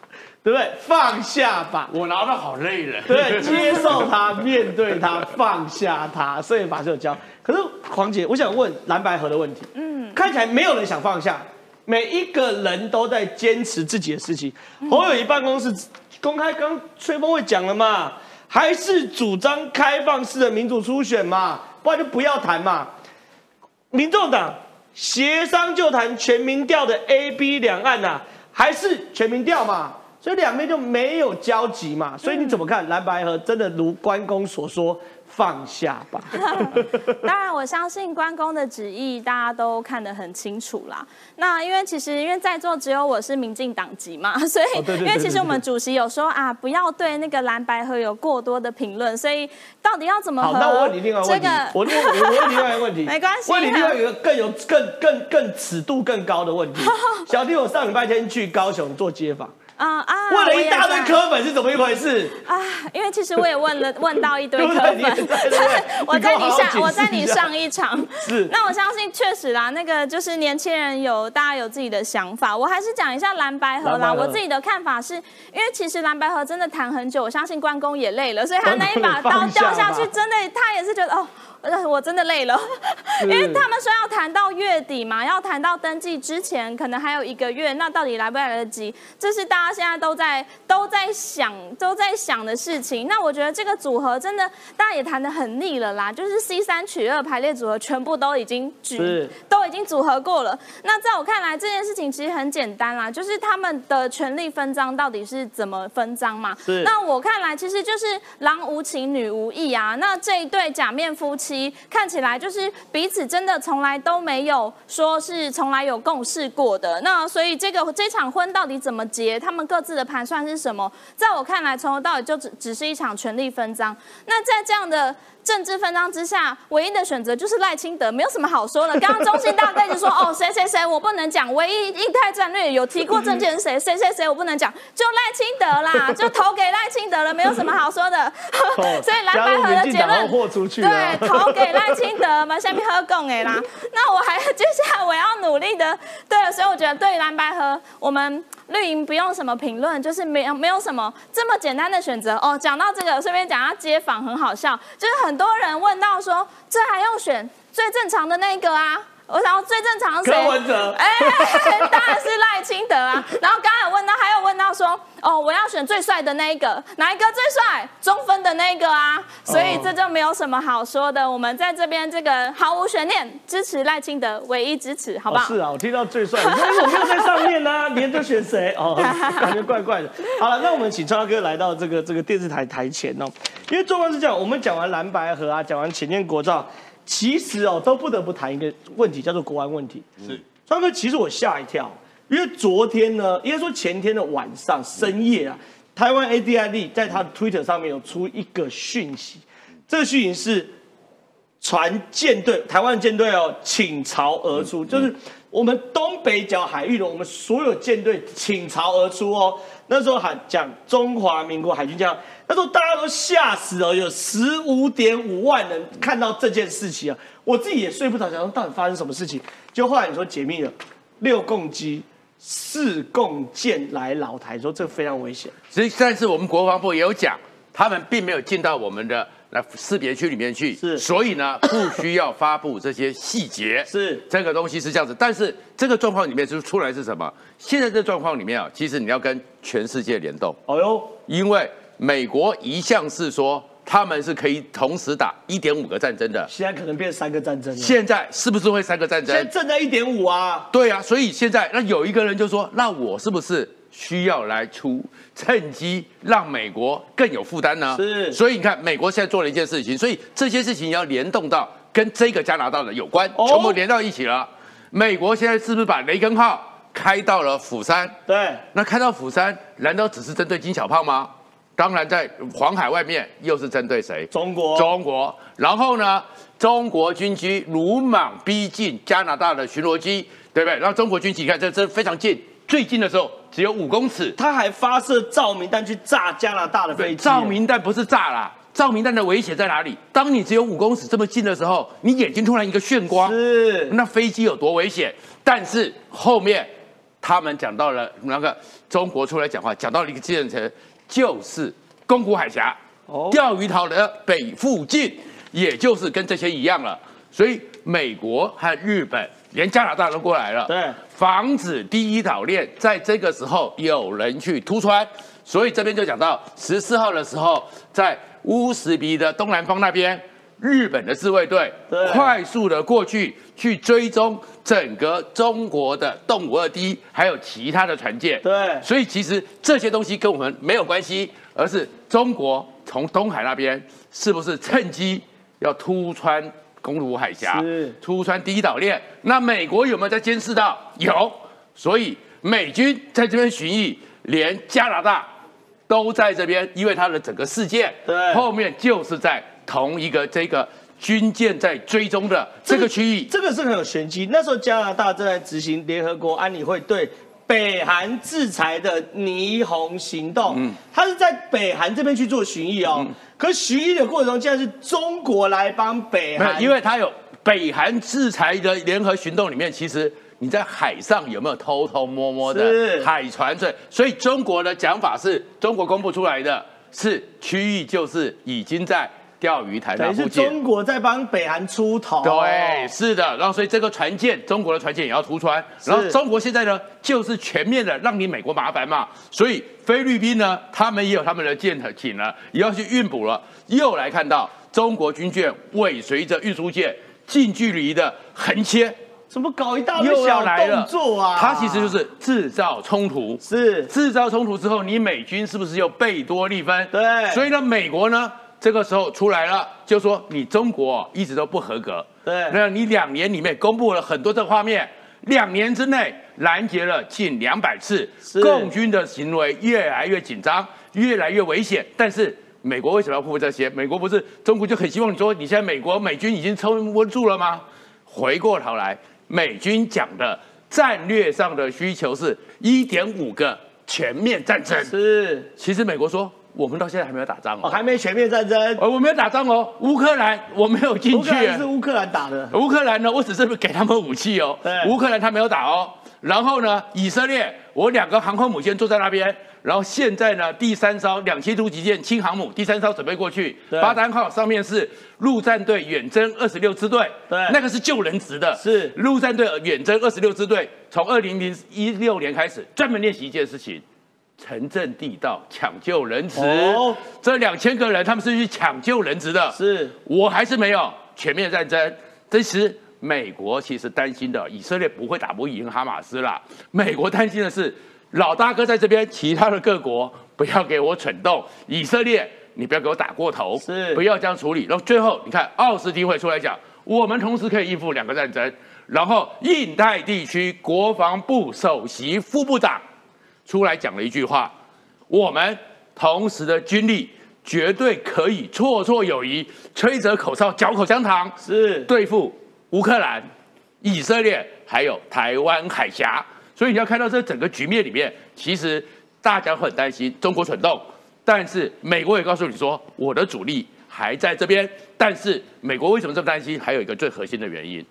对不对？放下吧，我拿的好累了。对，接受他，面对他，放下他，[laughs] 所以法师有教。可是黄姐，我想问蓝白河的问题，嗯，看起来没有人想放下，每一个人都在坚持自己的事情。侯友谊办公室公开刚吹风会讲了嘛，还是主张开放式的民主初选嘛，不然就不要谈嘛。民众党协商就谈全民调的 A、B 两岸呐、还是全民调嘛，所以两边就没有交集嘛。所以你怎么看蓝白河真的如关公所说，放下吧？[laughs] 当然，我相信关公的旨意大家都看得很清楚啦。那因为其实因为在座只有我是民进党籍嘛，[laughs] 所以、因为其实我们主席有说啊，不要对那个蓝白河有过多的评论，所以到底要怎么好，那我问你另外一个我问我我问你另外一个问题，没关系问你另外一个更有更更更尺度更高的问题。[laughs] 小弟，我上礼拜天去高雄做街访，啊啊，问了一大堆科粉是怎么一回事？啊，因为其实我也问了问到一堆 [laughs] 科粉 [laughs] 我在你上我在你上一场，[laughs] 是那我相信确实啦，那个就是年轻人有大家有自己的想法，我还是讲一下蓝白河啦。我自己的看法是，因为其实蓝白河真的谈很久，我相信关公也累了，所以他那一把刀掉下去，真的他也是觉得哦。呃我真的累了，[laughs] 因为他们说要谈到月底嘛，要谈到登记之前，可能还有一个月，那到底来不来得及？这是大家现在都在都在想都在想的事情。那我觉得这个组合真的大家也谈得很腻了啦，就是 C 三取二排列组合全部都已经举都已经组合过了。那在我看来，这件事情其实很简单啦，就是他们的权力分赃到底是怎么分赃嘛？那我看来，其实就是郎无情，女无义啊。那这一对假面夫妻看起来就是彼此真的从来都没有说是从来有共事过的。那所以这个这场婚到底怎么结？他们各自的盘算是什么？在我看来，从头到尾就只只是一场权力分赃。那在这样的政治分赃之下，唯一的选择就是赖清德，没有什么好说的。刚刚中信大哥就说 [laughs] 哦，谁谁谁我不能讲，唯一印太战略有提过证件是谁谁谁谁我不能讲，就赖清德啦，[laughs] 就投给赖清德了，没有什么好说的。[laughs] 所以蓝白河的结论。对，投给赖清德嘛，下面喝贡哎啦。那我还接下来我要努力的，对了，所以我觉得对于蓝白河，我们绿营不用什么评论，就是没有没有什么这么简单的选择哦。讲到这个，顺便讲下街访很好笑，就是很很多人问到说，这还用选最正常的那个啊？我想要最正常是谁？柯文哲哎、当然是赖清德啊。[laughs] 然后刚才有问到，还有问到说，哦，我要选最帅的那一个，哪一个最帅？中分的那个啊。所以这就没有什么好说的。我们在这边这个毫无悬念支持赖清德，唯一支持，好不好？哦是啊，我听到最帅，你说我没有在上面呢、[laughs] 你就选谁？哦，[laughs] 感觉怪怪的。好了，那我们请超哥来到这个这个电视台台前哦，因为状况是这样，我们讲完蓝白河啊，讲完浅见国造，其实哦都不得不谈一个问题，叫做国安问题。是川哥，其实我吓一跳，因为昨天呢，应该说前天的晚上深夜啊，台湾 ADID 在他的 Twitter 上面有出一个讯息，这个讯息是船舰队，台湾舰队哦倾巢而出，就是我们东北角海域的我们所有舰队倾巢而出哦。那时候喊讲中华民国海军这样，那时候大家都吓死了，有十五点五万人看到这件事情啊，我自己也睡不着，想说到底发生什么事情。就后来你说解密了，六共机、四共舰来老台，说这非常危险。实际但是我们国防部也有讲，他们并没有进到我们的来识别区里面去，是所以呢，[coughs] 不需要发布这些细节，是这个东西是这样子。但是这个状况里面就是出来是什么？现在这状况里面啊，其实你要跟全世界联动，哦哟，因为美国一向是说他们是可以同时打一点五个战争的，现在可能变三个战争了。现在是不是会三个战争现在？正在一点五啊，对啊，所以现在那有一个人就说，那我是不是需要来出趁机让美国更有负担呢？是所以你看，美国现在做了一件事情，所以这些事情要联动到跟这个加拿大的有关，哦全部连到一起了。美国现在是不是把雷根号开到了釜山？对，那开到釜山，难道只是针对金小胖吗？当然，在黄海外面又是针对谁？中国中国。然后呢，中国军机鲁莽逼近加拿大的巡逻机，对不对？然后中国军机，你看这这非常近，最近的时候只有五公尺。他还发射照明弹去炸加拿大的飞机。照明弹不是炸啦，照明弹的危险在哪里？当你只有五公尺这么近的时候，你眼睛突然一个眩光，是那飞机有多危险？但是后面他们讲到了那个中国出来讲话，讲到了一个阶层，就是宫古海峡、哦钓鱼岛的北附近，也就是跟这些一样了。所以美国和日本连加拿大都过来了，对，防止第一岛链在这个时候有人去突穿。所以这边就讲到十四号的时候，在乌石鼻的东南方那边，日本的自卫队对快速的过去去追踪整个中国的动五二 D，还有其他的船舰。对所以其实这些东西跟我们没有关系，而是中国从东海那边是不是趁机要突穿公路海峡是，突穿第一岛链？那美国有没有在监视到？有，所以美军在这边巡弋，连加拿大都在这边，因为它的整个事件，对后面就是在同一个这个军舰在追踪的这个区域。这个是很有玄机。那时候加拿大正在执行联合国安理会对北韩制裁的霓虹行动，嗯他是在北韩这边去做巡弋哦。可巡弋的过程中，竟然是中国来帮北韩，因为他有北韩制裁的联合行动里面，其实你在海上有没有偷偷摸摸的是海船队？所以中国的讲法是中国公布出来的是区域就是已经在钓鱼台等于是那附近。中国在帮北韩出头。对，是的，然后所以这个船舰，中国的船舰也要突穿，然后中国现在呢，就是全面的让你美国麻烦嘛，所以菲律宾呢，他们也有他们的舰艇了，也要去运补了，又来看到中国军舰尾随着运输舰近距离的横切，怎么搞一大堆又要小来了动作啊？它其实就是制造冲突，是制造冲突之后，你美军是不是又贝多利分？对所以呢，美国呢这个时候出来了，就说你中国一直都不合格。对那你两年里面公布了很多的画面，两年之内拦截了近两百次，是共军的行为越来越紧张，越来越危险。但是美国为什么要付这些？美国不是中国就很希望你说你现在美国美军已经撑不住了吗？回过头来，美军讲的战略上的需求是一点五个全面战争。是其实美国说我们到现在还没有打仗哦，哦，还没全面战争，呃我没有打仗哦，乌克兰我没有进乌克去。兰是乌克兰打的，乌克兰呢，我只是给他们武器哦对。乌克兰他没有打哦。然后呢，以色列我两个航空母舰坐在那边，然后现在呢，第三艘两栖突击舰轻航母，第三艘准备过去。对巴丹号上面是陆战队远征二十六支队，对那个是救人值的。是陆战队远征二十六支队，从二零零一六年开始专门练习一件事情。城镇地道抢救人质，哦这两千个人他们是去抢救人质的，是我还是没有全面战争。这时，美国其实担心的，以色列不会打不赢哈马斯啦。美国担心的是，老大哥在这边，其他的各国不要给我蠢动，以色列你不要给我打过头，是不要这样处理。然后最后，你看奥斯汀会出来讲，我们同时可以应付两个战争。然后，印太地区国防部首席副部长出来讲了一句话：我们同时的军力绝对可以绰绰有余，吹着口哨，嚼口香糖，是对付乌克兰、以色列还有台湾海峡。所以你要看到这整个局面里面，其实大家会很担心中国蠢动，但是美国也告诉你说，我的主力还在这边。但是美国为什么这么担心？还有一个最核心的原因，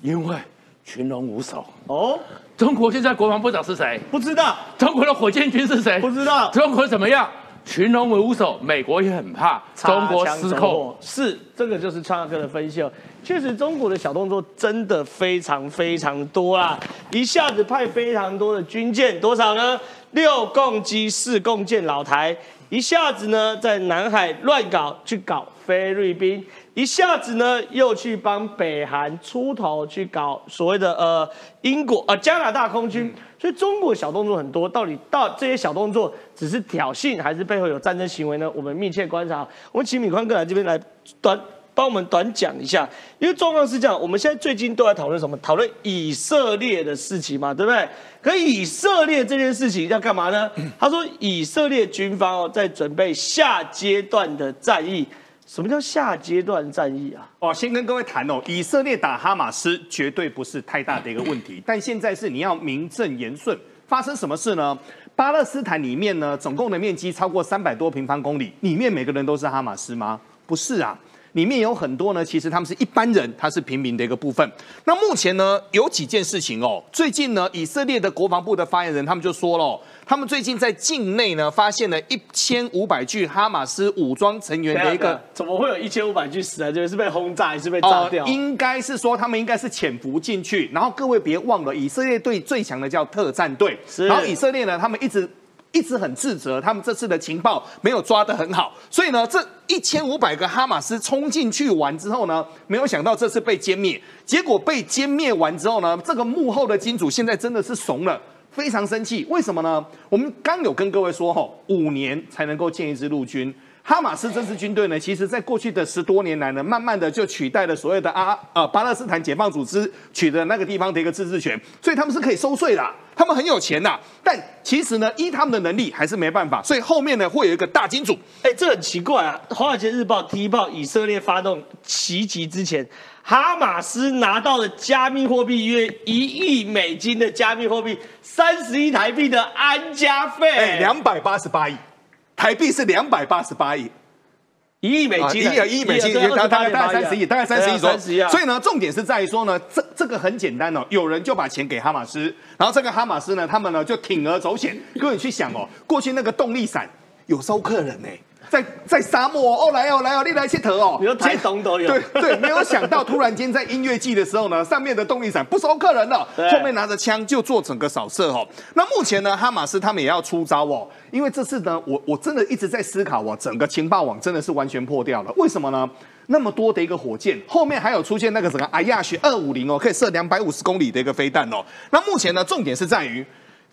因为群龙无首。哦，中国现在国防部长是谁？不知道，中国的火箭军是谁？不知道中国怎么样？群龙无首，美国也很怕中国失控。是，这个就是创哥的分析哦。确实，中国的小动作真的非常非常多啦，一下子派非常多的军舰，多少呢？六共机、四共舰老台，一下子呢在南海乱搞，去搞菲律宾。一下子呢，又去帮北韩出头，去搞所谓的呃英国呃加拿大空军，所以中国小动作很多。到底到这些小动作只是挑衅，还是背后有战争行为呢？我们密切观察。我们请米宽哥来这边来短帮我们短讲一下，因为状况是这样，我们现在最近都在讨论什么？讨论以色列的事情嘛，对不对？可以色列这件事情要干嘛呢？他说以色列军方哦在准备下阶段的战役。什么叫下阶段战役啊？哦，先跟各位谈哦，以色列打哈马斯绝对不是太大的一个问题，[laughs] 但现在是你要名正言顺，发生什么事呢？巴勒斯坦里面呢，总共的面积超过三百多平方公里，里面每个人都是哈马斯吗？不是啊。里面有很多呢，其实他们是一般人，他是平民的一个部分。那目前呢，有几件事情哦。最近呢，以色列的国防部的发言人他们就说了，他们最近在境内呢，发现了一千五百具哈马斯武装成员的一个，[laughs] 怎么会有一千五百具死啊？就是被轰炸还是被炸掉？应该是说他们应该是潜伏进去。然后各位别忘了，以色列队最强的叫特战队，然后以色列呢，他们一直。一直很自责，他们这次的情报没有抓得很好，所以呢，这一千五百个哈马斯冲进去完之后呢，没有想到这次被歼灭，结果被歼灭完之后呢，这个幕后的金主现在真的是怂了，非常生气，为什么呢？我们刚有跟各位说，吼，五年才能够建一支陆军。哈马斯这支军队呢，其实在过去的十多年来呢，慢慢的就取代了所谓的阿呃巴勒斯坦解放组织取得那个地方的一个自治权，所以他们是可以收税的，他们很有钱呐。但其实呢，依他们的能力还是没办法，所以后面呢会有一个大金主。哎，这很奇怪啊！华尔街日报踢爆以色列发动袭击之前，哈马斯拿到了加密货币约一亿美金的加密货币，三十亿台币的安家费，哎，两百八十八亿。台币是两百八十八亿，一亿美金，一亿一亿美金，大概大概三十亿，大概三十亿左右。所以呢，重点是在于说呢，这这个很简单哦，有人就把钱给哈马斯，然后这个哈马斯呢，他们呢就铤而走险。各位去想哦，过去那个动力伞有收客人呢。在在沙漠哦，来哦来哦，你来切头哦，比如台东都有。对对，没有想到突然间在音乐季的时候呢，[laughs] 上面的动力伞不收客人了，后面拿着枪就做整个扫射哦。那目前呢，哈马斯他们也要出招哦，因为这次呢，我我真的一直在思考哦，整个情报网真的是完全破掉了。为什么呢？那么多的一个火箭，后面还有出现那个什么阿亚雪二五零哦，可以射两百五十公里的一个飞弹哦。那目前呢，重点是在于。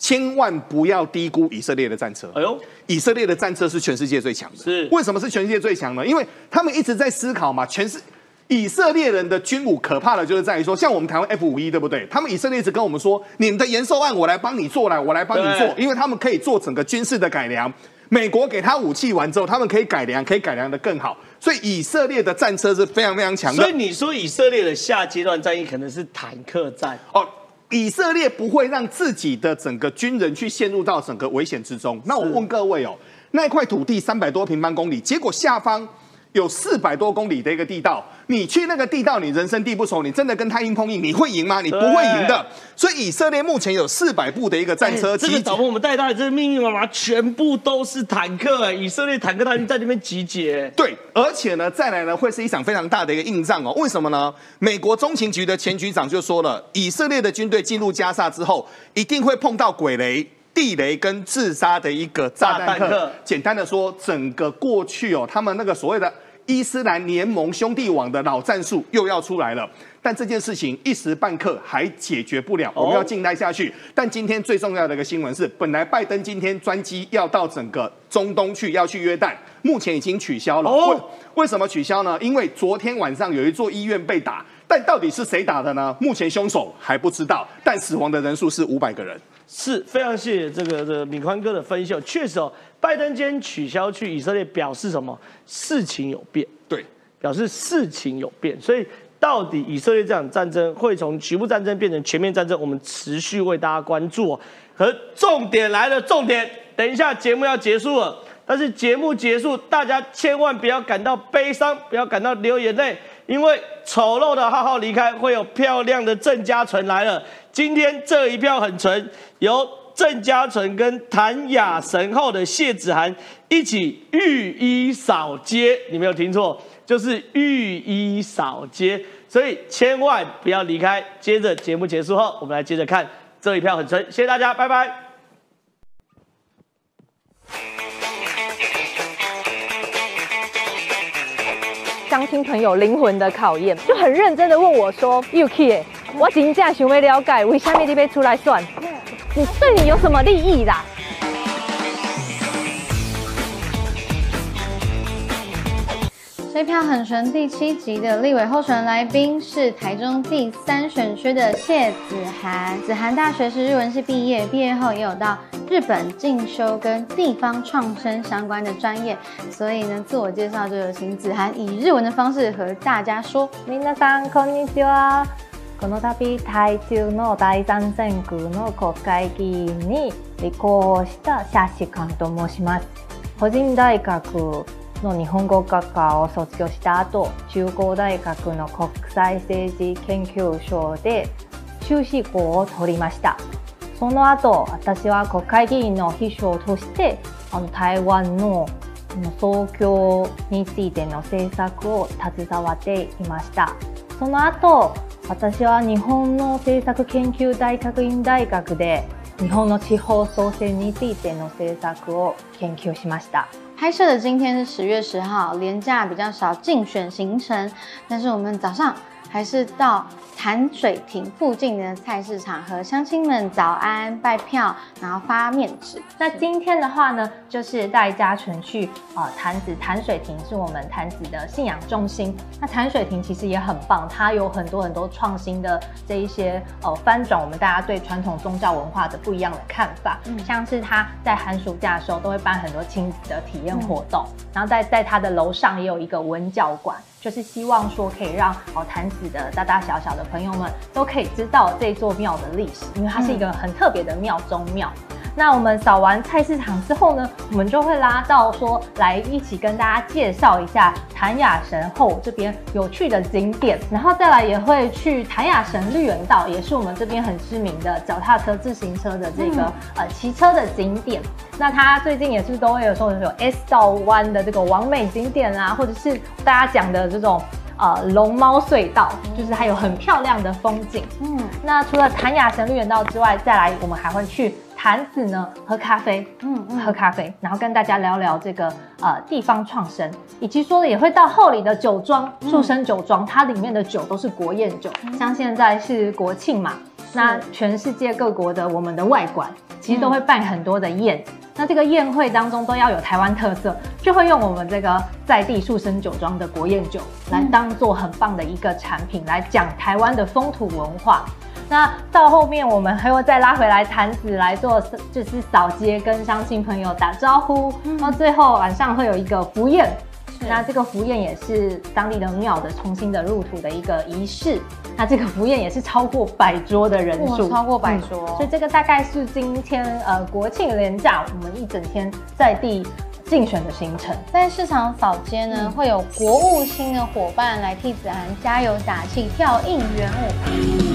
千万不要低估以色列的战车。哎呦，以色列的战车是全世界最强的。是为什么是全世界最强呢？因为他们一直在思考嘛。全是以色列人的军武可怕的就是在于说，像我们台湾 F 五一对不对？他们以色列一直跟我们说，你们的延寿案我来帮你做来，我来帮你做，因为他们可以做整个军事的改良。美国给他武器完之后，他们可以改良，可以改良的更好。所以以色列的战车是非常非常强的。所以你说以色列的下阶段战役可能是坦克战哦。以色列不会让自己的整个军人去陷入到整个危险之中。那我问各位哦，那块土地三百多平方公里，结果下方。有四百多公里的一个地道，你去那个地道，你人生地不熟，你真的跟他硬碰硬，你会赢吗？你不会赢的。所以以色列目前有四百部的一个战车，这个导播我们带到的这密密麻麻，全部都是坦克。以色列坦克大军在那边集结。对，而且呢，再来呢，会是一场非常大的一个硬仗哦。为什么呢？美国中情局的前局长就说了，以色列的军队进入加沙之后，一定会碰到鬼雷。地雷跟自杀的一个炸弹客，简单的说，整个过去哦，他们那个所谓的伊斯兰联盟兄弟网的老战术又要出来了。但这件事情一时半刻还解决不了，我们要静待下去。但今天最重要的一个新闻是，本来拜登今天专机要到整个中东去，要去约旦，目前已经取消了。为为什么取消呢？因为昨天晚上有一座医院被打，但到底是谁打的呢？目前凶手还不知道，但死亡的人数是五百个人。是非常谢谢这个这个敏宽哥的分析。确实哦，拜登今天取消去以色列，表示什么？事情有变。对，表示事情有变。所以到底以色列这场战争会从局部战争变成全面战争，我们持续为大家关注。哦。和重点来了，重点，等一下节目要结束了，但是节目结束，大家千万不要感到悲伤，不要感到流眼泪，因为丑陋的浩浩离开，会有漂亮的郑家纯来了。今天这一票很纯，由郑家纯跟谭雅神后的谢子涵一起御医扫街，你没有听错，就是御医扫街，所以千万不要离开。接着节目结束后，我们来接着看这一票很纯，谢谢大家，拜拜。相亲朋友灵魂的考验，就很认真的问我说：“Yuki，我真正想要了解，为什么你要出来算？你对你有什么利益啦？”这票很纯第七集的立委候选人来宾是台中第三选区的谢子涵。子涵大学是日文系毕业，毕业后也有到日本进修跟地方创生相关的专业，所以呢，自我介绍就有请子涵以日文的方式和大家说。皆さんこんにちは。この度台中の第三選区の国会議員に立候補した謝志官と申します。個人大学 の日本語学科を卒業した後、中高大学の国際政治研究所で修士号を取りました。その後、私は国会議員の秘書としてあの台湾の東京についての政策を携わっていました。その後、私は日本の政策研究大学院大学で日本の地方創生についての政策を研究しました。拍摄的今天是十月十号，连假比较少竞选行程，但是我们早上还是到。潭水亭附近的菜市场和乡亲们早安拜票，然后发面纸。那今天的话呢，就是带家纯去啊潭子潭水亭是我们潭子的信仰中心。那潭水亭其实也很棒，它有很多很多创新的这一些呃翻转我们大家对传统宗教文化的不一样的看法。嗯，像是他在寒暑假的时候都会办很多亲子的体验活动，然后在在他的楼上也有一个文教馆。就是希望说可以让哦潭子的大大小小的朋友们都可以知道这座庙的历史，因为它是一个很特别的庙中庙。那我们扫完菜市场之后呢，我们就会拉到说来一起跟大家介绍一下潭雅神后这边有趣的景点，然后再来也会去潭雅神绿园道，也是我们这边很知名的脚踏车、自行车的这个呃骑车的景点。那它最近也是都会有说有 S 道湾的这个完美景点啊，或者是大家讲的这种呃龙猫隧道，就是还有很漂亮的风景。嗯，那除了潭雅神绿园道之外，再来我们还会去。坛子呢，喝咖啡，嗯嗯，喝咖啡，然后跟大家聊聊这个呃地方创生，以及说的也会到后里的酒庄，树生酒庄，它里面的酒都是国宴酒，像现在是国庆嘛，那全世界各国的我们的外馆其实都会办很多的宴，那这个宴会当中都要有台湾特色，就会用我们这个在地树生酒庄的国宴酒来当做很棒的一个产品来讲台湾的风土文化。那到后面我们还会再拉回来坛子来做，就是扫街跟乡亲朋友打招呼。那最后晚上会有一个福宴，那这个福宴也是当地的庙的重新的入土的一个仪式。那这个福宴也是超过百桌的人数，超过百桌。所以这个大概是今天呃国庆连假我们一整天在地竞选的行程。在市场扫街呢，会有国务卿的伙伴来替子涵加油打气，跳应援舞。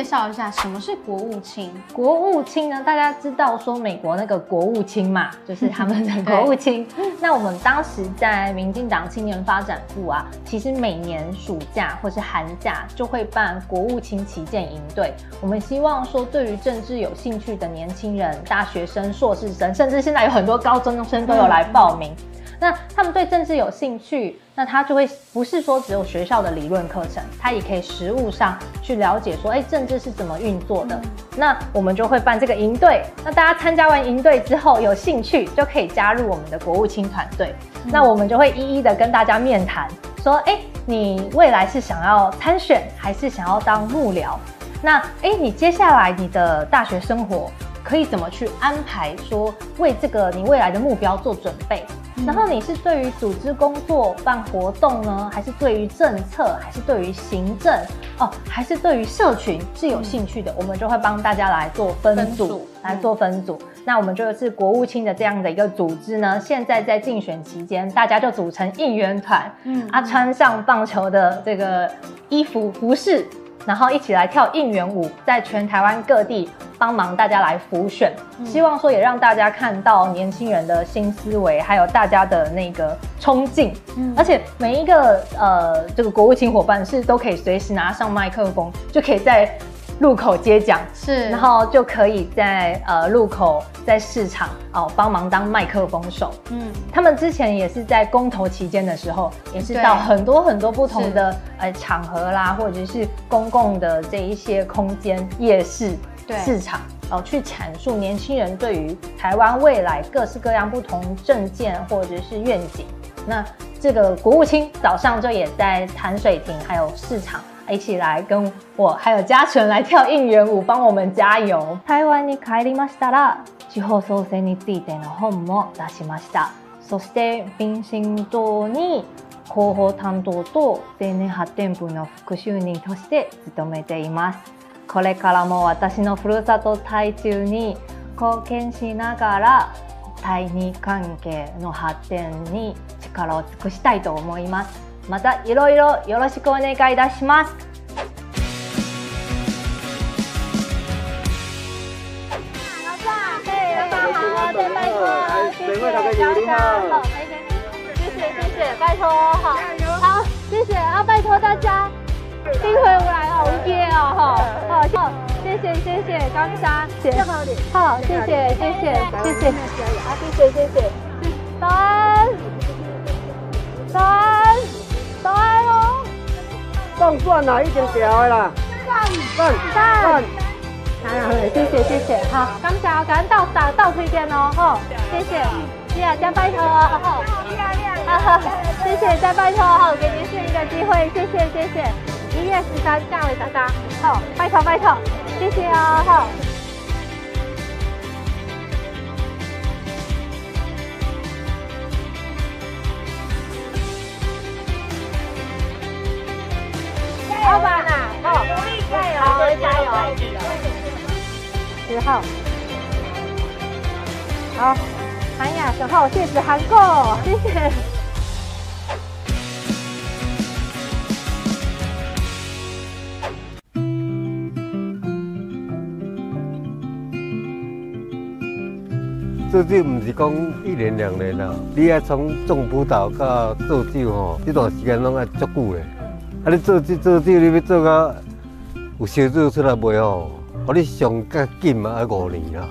介绍一下什么是国务卿。国务卿呢，大家知道说美国那个国务卿嘛，就是他们的国务卿。[laughs] 那我们当时在民进党青年发展部啊，其实每年暑假或是寒假就会办国务卿旗舰营队。我们希望说，对于政治有兴趣的年轻人、大学生、硕士生，甚至现在有很多高中生都有来报名。那他们对政治有兴趣，那他就会不是说只有学校的理论课程，他也可以实物上去了解说，哎，政治是怎么运作的。那我们就会办这个营队，那大家参加完营队之后有兴趣就可以加入我们的国务卿团队。那我们就会一一的跟大家面谈，说，哎，你未来是想要参选，还是想要当幕僚？那哎，你接下来你的大学生活可以怎么去安排？说为这个你未来的目标做准备。然后你是对于组织工作、办活动呢，还是对于政策，还是对于行政哦，还是对于社群是有兴趣的？我们就会帮大家来做分组，来做分组。那我们就是国务卿的这样的一个组织呢，现在在竞选期间，大家就组成应援团，嗯，啊，穿上棒球的这个衣服服饰。然后一起来跳应援舞，在全台湾各地帮忙大家来浮选，希望说也让大家看到年轻人的新思维，还有大家的那个冲劲。嗯，而且每一个呃这个国务卿伙伴是都可以随时拿上麦克风，就可以在。路口接奖是，然后就可以在呃路口在市场哦帮忙当麦克风手。嗯，他们之前也是在公投期间的时候，也是到很多很多不同的呃场合啦，或者是公共的这一些空间、夜市、市场哦，去阐述年轻人对于台湾未来各式各样不同政见或者是愿景。那这个国务卿早上就也在潭水亭还有市场。一起来跟我还有嘉纯来跳应援舞，帮我们加油。台湾に帰りましたら、地方創生についての本も出しました。そして民進党に広報担当と青年発展部の副主任として務めています。これからも私のふるさと台中に貢献しながら対日関係の発展に力を尽くしたいと思います。またいろいろよろしくお願いいたします。拜托，谢谢，高山，好，谢谢，啊，拜托大家，丁回无来哦，无业哦，哈，好，谢谢谢谢，高山，谢谢，好，谢谢谢谢谢谢，啊，谢谢谢谢，早安，早安。早安哦！上钻啦，已经调的啦。上上上！谢谢谢谢，好，感谢，赶紧倒倒倒推荐哦，吼，谢谢，谢谢，再拜托哦，好，好，谢谢，再拜托哦，给您是一个机会，谢谢谢谢，一月十三下位大家，好，拜托拜托，谢谢哦，好。十号，好，韩雅十号，谢谢韩哥，谢谢。做酒唔是讲一年两年啦，你要从种葡萄到做酒吼，这段时间拢要足久嘞。啊！你做酒做酒，你要做到有收入出来卖你上较紧嘛，要五年啦。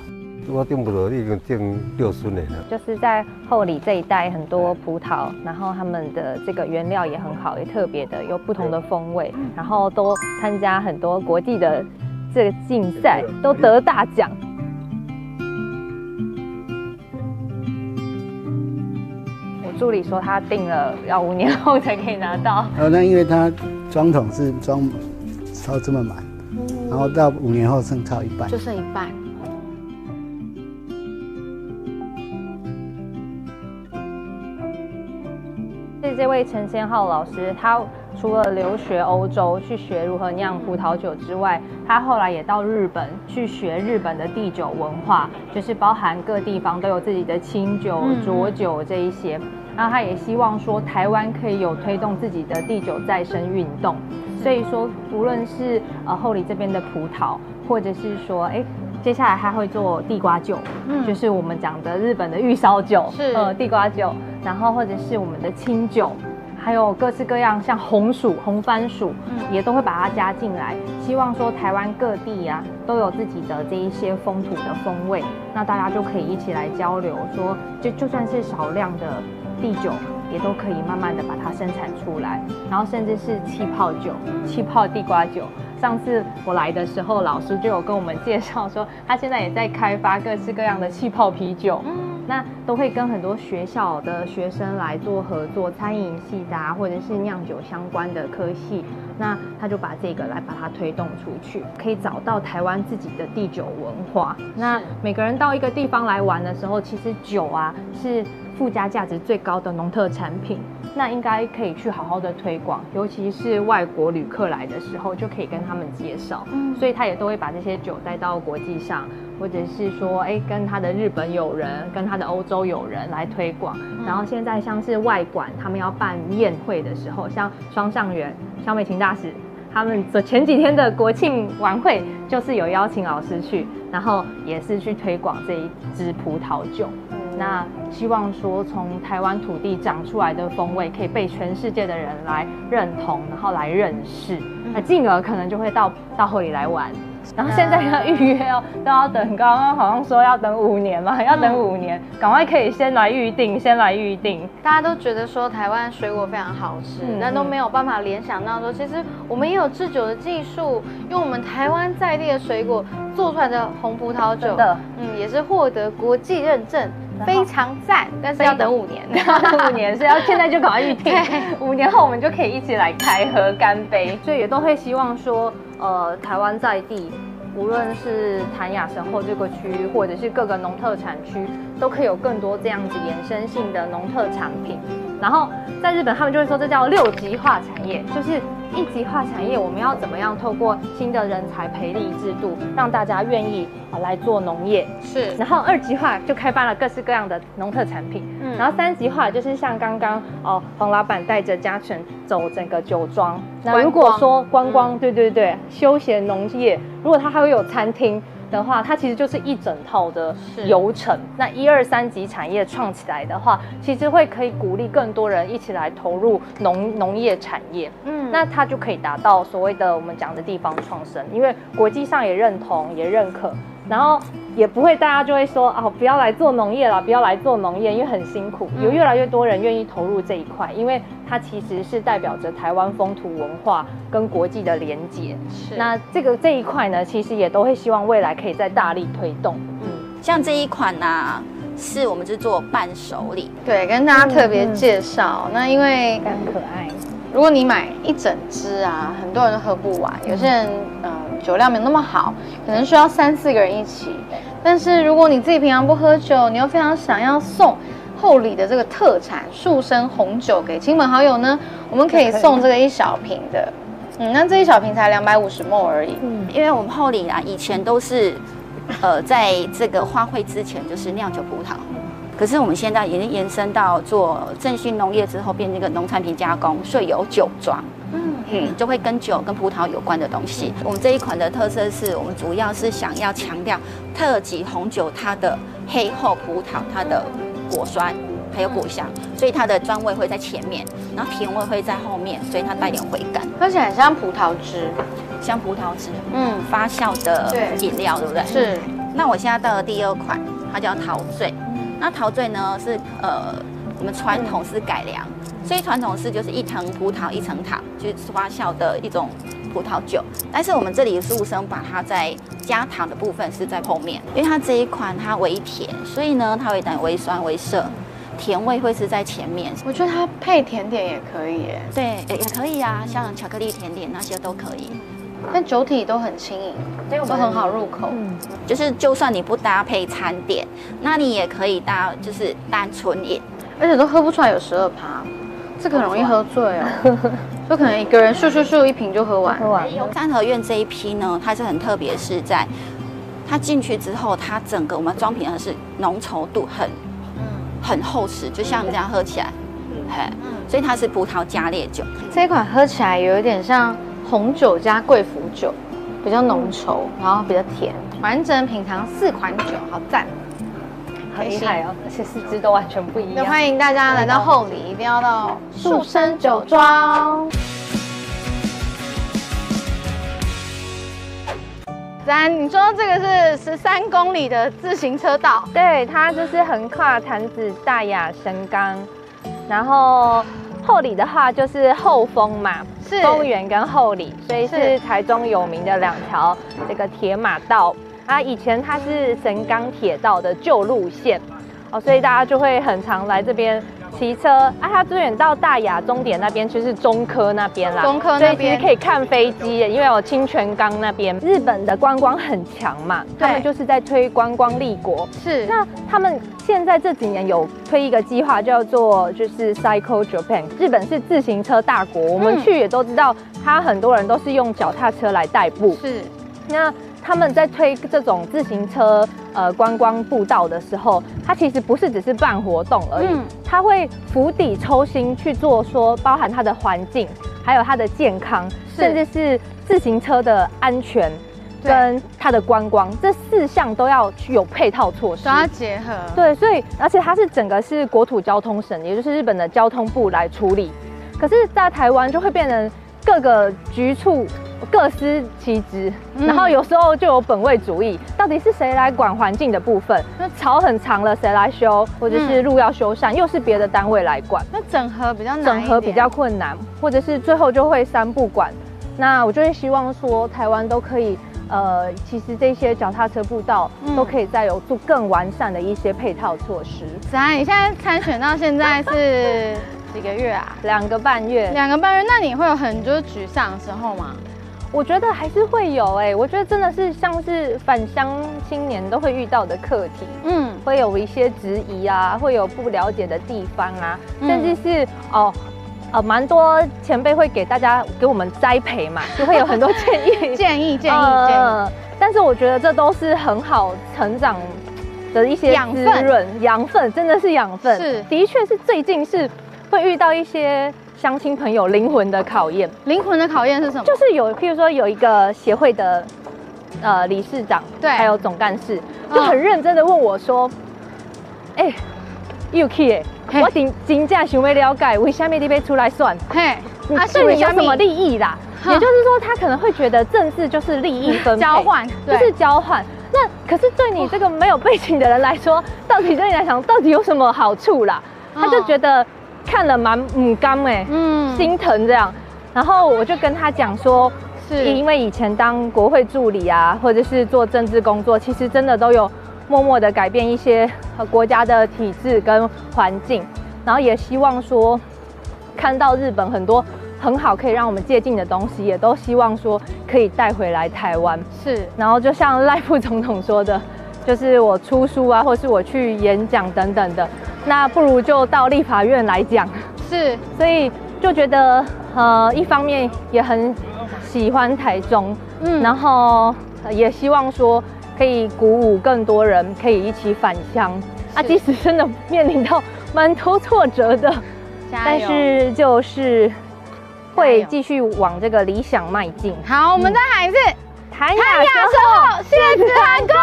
我种葡萄已经种六十年了。就是在后里这一带很多葡萄，然后他们的这个原料也很好，也特别的有不同的风味，然后都参加很多国际的这个竞赛，都得大奖。助理说他定了要五年后才可以拿到。呃，那因为他装桶是装超这么满，然后到五年后剩超一半，就剩一半。是这位陈先浩老师，他除了留学欧洲去学如何酿葡萄酒之外，他后来也到日本去学日本的地酒文化，就是包含各地方都有自己的清酒、浊酒这一些。然后他也希望说，台湾可以有推动自己的地酒再生运动。所以说，无论是呃后里这边的葡萄，或者是说，哎，接下来他会做地瓜酒，嗯，就是我们讲的日本的玉烧酒，是呃地瓜酒，然后或者是我们的清酒，还有各式各样像红薯、红番薯，嗯，也都会把它加进来。希望说台湾各地呀都有自己的这一些风土的风味，那大家就可以一起来交流，说就就算是少量的。地酒也都可以慢慢的把它生产出来，然后甚至是气泡酒、气泡地瓜酒。上次我来的时候，老师就有跟我们介绍说，他现在也在开发各式各样的气泡啤酒。嗯，那都会跟很多学校的学生来做合作，餐饮系的啊，或者是酿酒相关的科系，那他就把这个来把它推动出去，可以找到台湾自己的地酒文化。那每个人到一个地方来玩的时候，其实酒啊是附加价值最高的农特产品，那应该可以去好好的推广，尤其是外国旅客来的时候，就可以跟他们介绍。所以他也都会把这些酒带到国际上。或者是说，哎，跟他的日本友人，跟他的欧洲友人来推广。然后现在像是外馆，他们要办宴会的时候，像双上元、小美琴大使，他们这前几天的国庆晚会，就是有邀请老师去，然后也是去推广这一支葡萄酒。那希望说，从台湾土地长出来的风味，可以被全世界的人来认同，然后来认识，那进而可能就会到到后里来玩。然后现在要预约哦，都要等。刚刚好像说要等五年嘛，要等五年，赶快可以先来预定，先来预定。大家都觉得说台湾水果非常好吃，但都没有办法联想到说，其实我们也有制酒的技术，用我们台湾在地的水果做出来的红葡萄酒，嗯，也是获得国际认证，非常赞。但是要等五年，[laughs] 五年是要现在就赶快预定，[laughs] 五年后我们就可以一起来开喝干杯。所以也都会希望说。呃，台湾在地，无论是潭雅神后这个区域，或者是各个农特产区，都可以有更多这样子延伸性的农特产品。然后在日本，他们就会说这叫六级化产业，就是一级化产业，我们要怎么样透过新的人才培力制度，让大家愿意啊来做农业。是。然后二级化就开发了各式各样的农特产品。嗯。然后三级化就是像刚刚哦黄老板带着嘉诚走整个酒庄。那如果说观光，对对对，休闲农业，如果它还会有餐厅。的话，它其实就是一整套的流程。那一二三级产业创起来的话，其实会可以鼓励更多人一起来投入农农业产业。嗯，那它就可以达到所谓的我们讲的地方创生，因为国际上也认同也认可。然后也不会，大家就会说哦，不要来做农业了，不要来做农业，因为很辛苦。有越来越多人愿意投入这一块，因为它其实是代表着台湾风土文化跟国际的连结。是。那这个这一块呢，其实也都会希望未来可以再大力推动。嗯，像这一款呢，是我们是做伴手礼。对，跟大家特别介绍。那因为很可爱。如果你买一整支啊，很多人都喝不完。有些人嗯酒量没有那么好，可能需要三四个人一起。但是如果你自己平常不喝酒，你又非常想要送厚礼的这个特产树生红酒给亲朋好友呢，我们可以送这个一小瓶的。嗯，那这一小瓶才两百五十沫而已。嗯，因为我们厚礼啊，以前都是呃在这个花卉之前就是酿酒葡萄。可是我们现在已经延伸到做振兴农业之后，变成一个农产品加工，所以有酒庄，嗯嗯，就会跟酒跟葡萄有关的东西。我们这一款的特色是我们主要是想要强调特级红酒它的黑厚葡萄，它的果酸还有果香，所以它的酸味会在前面，然后甜味会在后面，所以它带点回甘，喝起来像葡萄汁，像葡萄汁，嗯，发酵的饮料，对不对？是。那我现在到了第二款，它叫陶醉。那陶醉呢是呃，我们传统是改良，所以传统是就是一层葡萄一层糖就是发酵的一种葡萄酒，但是我们这里是生把它在加糖的部分是在后面，因为它这一款它微甜，所以呢它会等微酸微涩，甜味会是在前面。我觉得它配甜点也可以耶，对，也也可以啊，像巧克力甜点那些都可以。但酒体都很轻盈，都很好入口。嗯，就是就算你不搭配餐点，那你也可以搭，就是单纯饮，而且都喝不出来有十二趴，这个很容易喝醉哦。[laughs] 就可能一个人咻咻咻一瓶就喝完。喝完。三合院这一批呢，它是很特别，是在它进去之后，它整个我们装瓶的是浓稠度很，很厚实，就像这样喝起来，嘿，所以它是葡萄加烈酒。这一款喝起来有一点像。红酒加贵腐酒，比较浓稠，然后比较甜，完整品尝四款酒，好赞，好厉害哦！而且四肢都完全不一样。欢迎大家来到后里，一定要到树生酒庄。三，你说这个是十三公里的自行车道，对，它就是横跨潭子、大雅、神冈，然后。后里的话就是后丰嘛，是丰原跟后里，所以是台中有名的两条这个铁马道啊。以前它是神冈铁道的旧路线，哦，所以大家就会很常来这边骑车。啊，它最远到大雅终点那边就是中科那边啦，中科那所以其边实可以看飞机，因为有清泉岗那边，日本的观光很强嘛，他们就是在推观光立国。是，那他们现在这几年有推一个计划，叫做就是 Cycle Japan，日本是自行车大国，我们嗯去也都知道，他很多人都是用脚踏车来代步。是，那他们在推这种自行车呃观光步道的时候，它其实不是只是办活动而已，嗯它会釜底抽薪去做说，包含它的环境，还有它的健康，甚至是自行车的安全。跟它的观光这四项都要去有配套措施，都要结合。对，所以而且它是整个是国土交通省，也就是日本的交通部来处理。可是，在台湾就会变成各个局处各司其职，嗯然后有时候就有本位主义，到底是谁来管环境的部分？那草很长了，谁来修？或者是路要修缮，又是别的单位来管。那整合比较难，整合比较困难，或者是最后就会三不管。那我就会希望说，台湾都可以，呃，其实这些脚踏车步道都可以再有做更完善的一些配套措施。子安，你现在参选到现在是 [laughs] 几个月啊？两个半月。两个半月，那你会有很多沮丧的时候吗？我觉得还是会有哎、我觉得真的是像是返乡青年都会遇到的课题，嗯，会有一些质疑啊，会有不了解的地方啊，嗯甚至是哦。呃，蛮多前辈会给大家给我们栽培嘛，[laughs] 就会有很多建议、建议、建议、呃建议。但是我觉得这都是很好成长的一些滋养分润、养分，真的是养分。是的确是最近是会遇到一些乡亲朋友灵魂的考验。灵魂的考验是什么？就是有，譬如说有一个协会的呃理事长，对还有总干事，嗯就很认真的问我说：“哎、y u k 哎，嘿我真真正想要了解，为什么你要出来算？嘿，你啊对你有什么利益啦？也就是说，他可能会觉得政治就是利益分配交换就是交换。那可是对你这个没有背景的人来说，到底对你来讲，到底有什么好处啦？他就觉得看了蛮唔甘哎，嗯心疼这样。然后我就跟他讲说，是因为以前当国会助理啊，或者是做政治工作，其实真的都有默默的改变一些呃国家的体制跟环境，然后也希望说看到日本很多很好可以让我们借鉴的东西，也都希望说可以带回来台湾。是，然后就像赖副总统说的，就是我出书啊，或是我去演讲等等的，那不如就到立法院来讲。是，所以就觉得呃，一方面也很喜欢台中，嗯。然后呃也希望说可以鼓舞更多人可以一起返乡。啊，即使真的面临到蛮多挫折的，但是就是会继续往这个理想迈进。好，我们再喊一次，谭雅雅生生后，谢子涵购。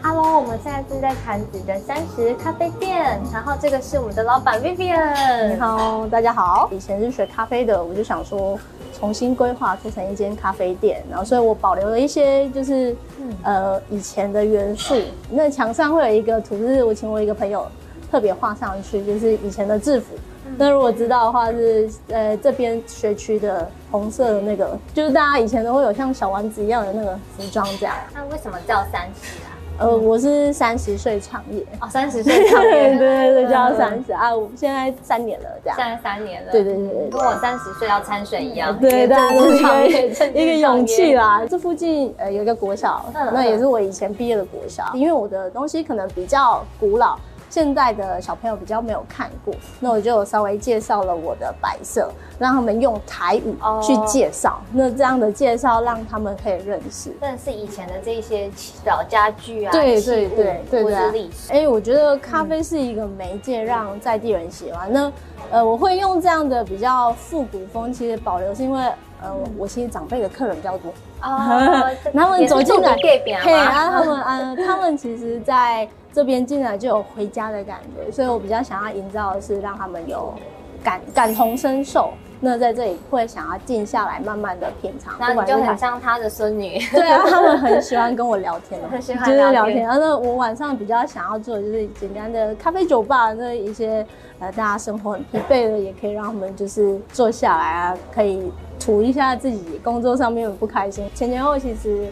Hello，我们现在是在潭子的三十咖啡店，然后这个是我们的老板 Vivian。你好，大家好。以前是学咖啡的，我就想说重新规划做成一间咖啡店，然后所以我保留了一些就是、呃以前的元素。那墙上会有一个图，是我请我一个朋友特别画上去，就是以前的制服。那如果知道的话是，呃这边学区的红色的那个，就是大家以前都会有像小丸子一样的那个服装这样。那为什么叫三十啊？呃，我是三十岁创业，哦，三十岁创业，对 [laughs] 对对，就要三十。啊，我现在三年了这样。现在三年了，对对对对。跟我三十岁要参选一样，对，大家都是一个一个勇气。啦。这附近呃有一个国小，嗯那也是我以前毕业的国小。因为我的东西可能比较古老，现在的小朋友比较没有看过，那我就稍微介绍了我的白色，让他们用台语去介绍。那这样的介绍让他们可以认识。真的是以前的这些老家具啊，对对对对是历史。哎、我觉得咖啡是一个媒介，让在地人喜欢。那呃，我会用这样的比较复古风，其实保留是因为呃，我其实长辈的客人比较多。[laughs] 啊他们走进来也是住隔壁啊，嘿，然后他们嗯，他们其实在这边进来就有回家的感觉，所以我比较想要营造的是让他们有感感同身受。那在这里会想要静下来，慢慢的品尝。那你就很像他的孙女。[laughs] 对啊，他们很喜欢跟我聊天，[laughs] 很喜欢就是聊天。天。然后我晚上比较想要做的就是简单的咖啡酒吧，那一些呃大家生活很疲惫的，也可以让他们就是坐下来啊，可以吐一下自己工作上面的不开心。前前后其实。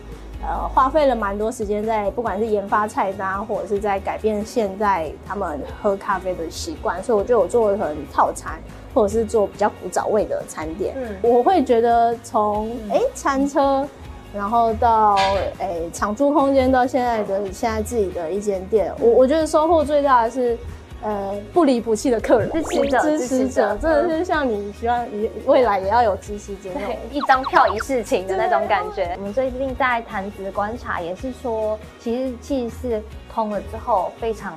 呃，花费了蛮多时间在不管是研发菜单，或者是在改变现在他们喝咖啡的习惯，所以我觉得我做的很套餐，或者是做比较古早味的餐点。嗯，我会觉得从哎餐车，然后到哎长租空间，到现在的现在自己的一间店，我我觉得收获最大的是。呃，不离不弃的客人，支持者，支持者，真的是像你希望你未来也要有支持者，一张票一事情的那种感觉。我们最近在谈资观察，也是说，其实气是通了之后，非常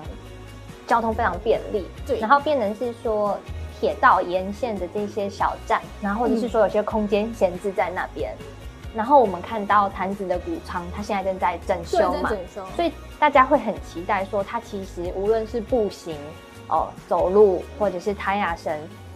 交通非常便利，对，然后变成是说铁道沿线的这些小站，然后或者是说有些空间闲置在那边。然后我们看到坛子的谷仓，它现在正在整修嘛，所以大家会很期待说，它其实无论是步行、哦走路，或者是摊雅绳、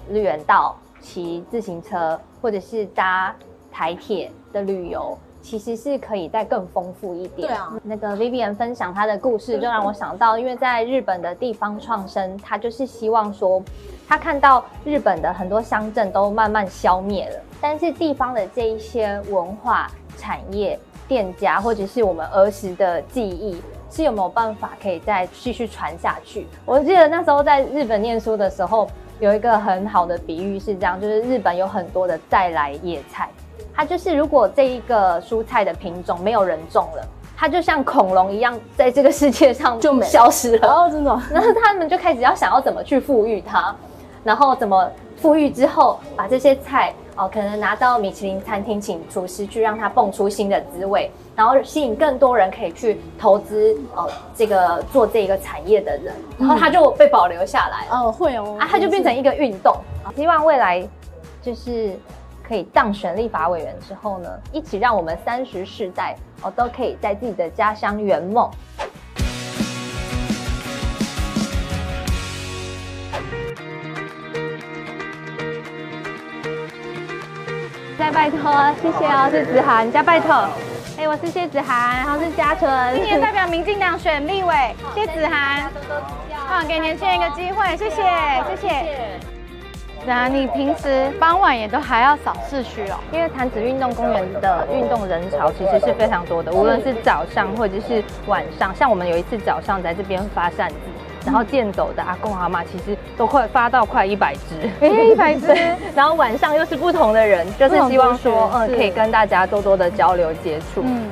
绿园道、骑自行车，或者是搭台铁的旅游，其实是可以再更丰富一点。对啊，那个 Vivian 分享他的故事，就让我想到，因为在日本的地方创生，他就是希望说，他看到日本的很多乡镇都慢慢消灭了。但是地方的这一些文化产业、店家，或者是我们儿时的记忆，是有没有办法可以再继续传下去？我记得那时候在日本念书的时候，有一个很好的比喻是这样：，就是日本有很多的再来野菜，它就是如果这一个蔬菜的品种没有人种了，它就像恐龙一样，在这个世界上就消失了。哦，真的。[laughs] 然后他们就开始要想要怎么去富裕它，然后怎么富裕之后把这些菜。哦，可能拿到米其林餐厅，请厨师去让它蹦出新的滋味，然后吸引更多人可以去投资哦，这个做这个产业的人，然后它就被保留下来。哦，会哦，啊，它就变成一个运动。希望未来就是可以当选立法委员之后呢，一起让我们三十世代哦都可以在自己的家乡圆梦。再拜托，谢谢哦，是子涵，加拜托。哎，我是谢子涵，然后是嘉纯，今年代表民进党选立委，谢子涵，好，给年轻人一个机会，谢谢，谢谢。子涵，你平时傍晚也都还要扫市区哦？因为潭子运动公园的运动人潮其实是非常多的，无论是早上或者是晚上，像我们有一次早上在这边发扇子。然后健走的阿公阿妈其实都快发到快一百只，哎，一百 [laughs] 只。然后晚上又是不同的人，就是希望说，嗯，可以跟大家多多的交流接触。嗯。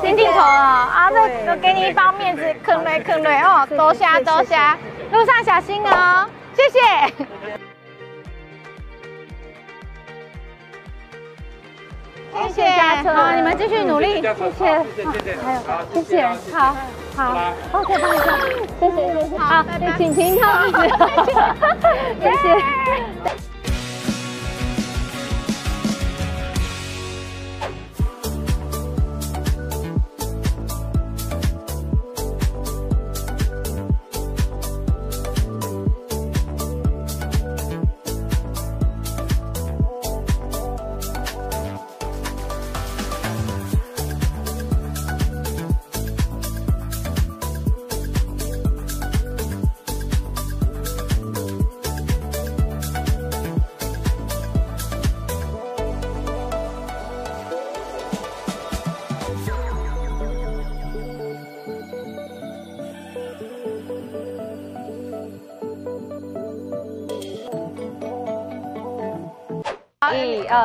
新镜头哦，啊，这都给你一包面子，坑雷坑雷哦，多谢多谢，路上小心哦。谢谢，谢谢，好，你们继续努力，谢谢，还有，谢谢，好，好，OK，帮你看，谢谢，谢谢，好，请停靠位置，[laughs] 谢谢。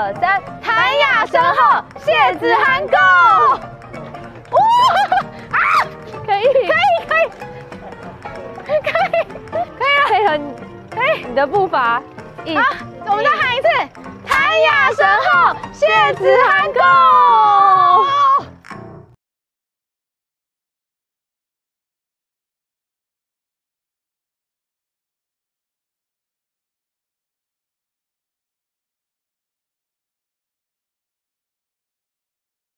二三，谭雅身后，谢子涵 go！哇啊，可以可以可以，可以可以了，配合你，可以你的步伐。啊，我们再喊一次，谭雅身后，谢子涵 go！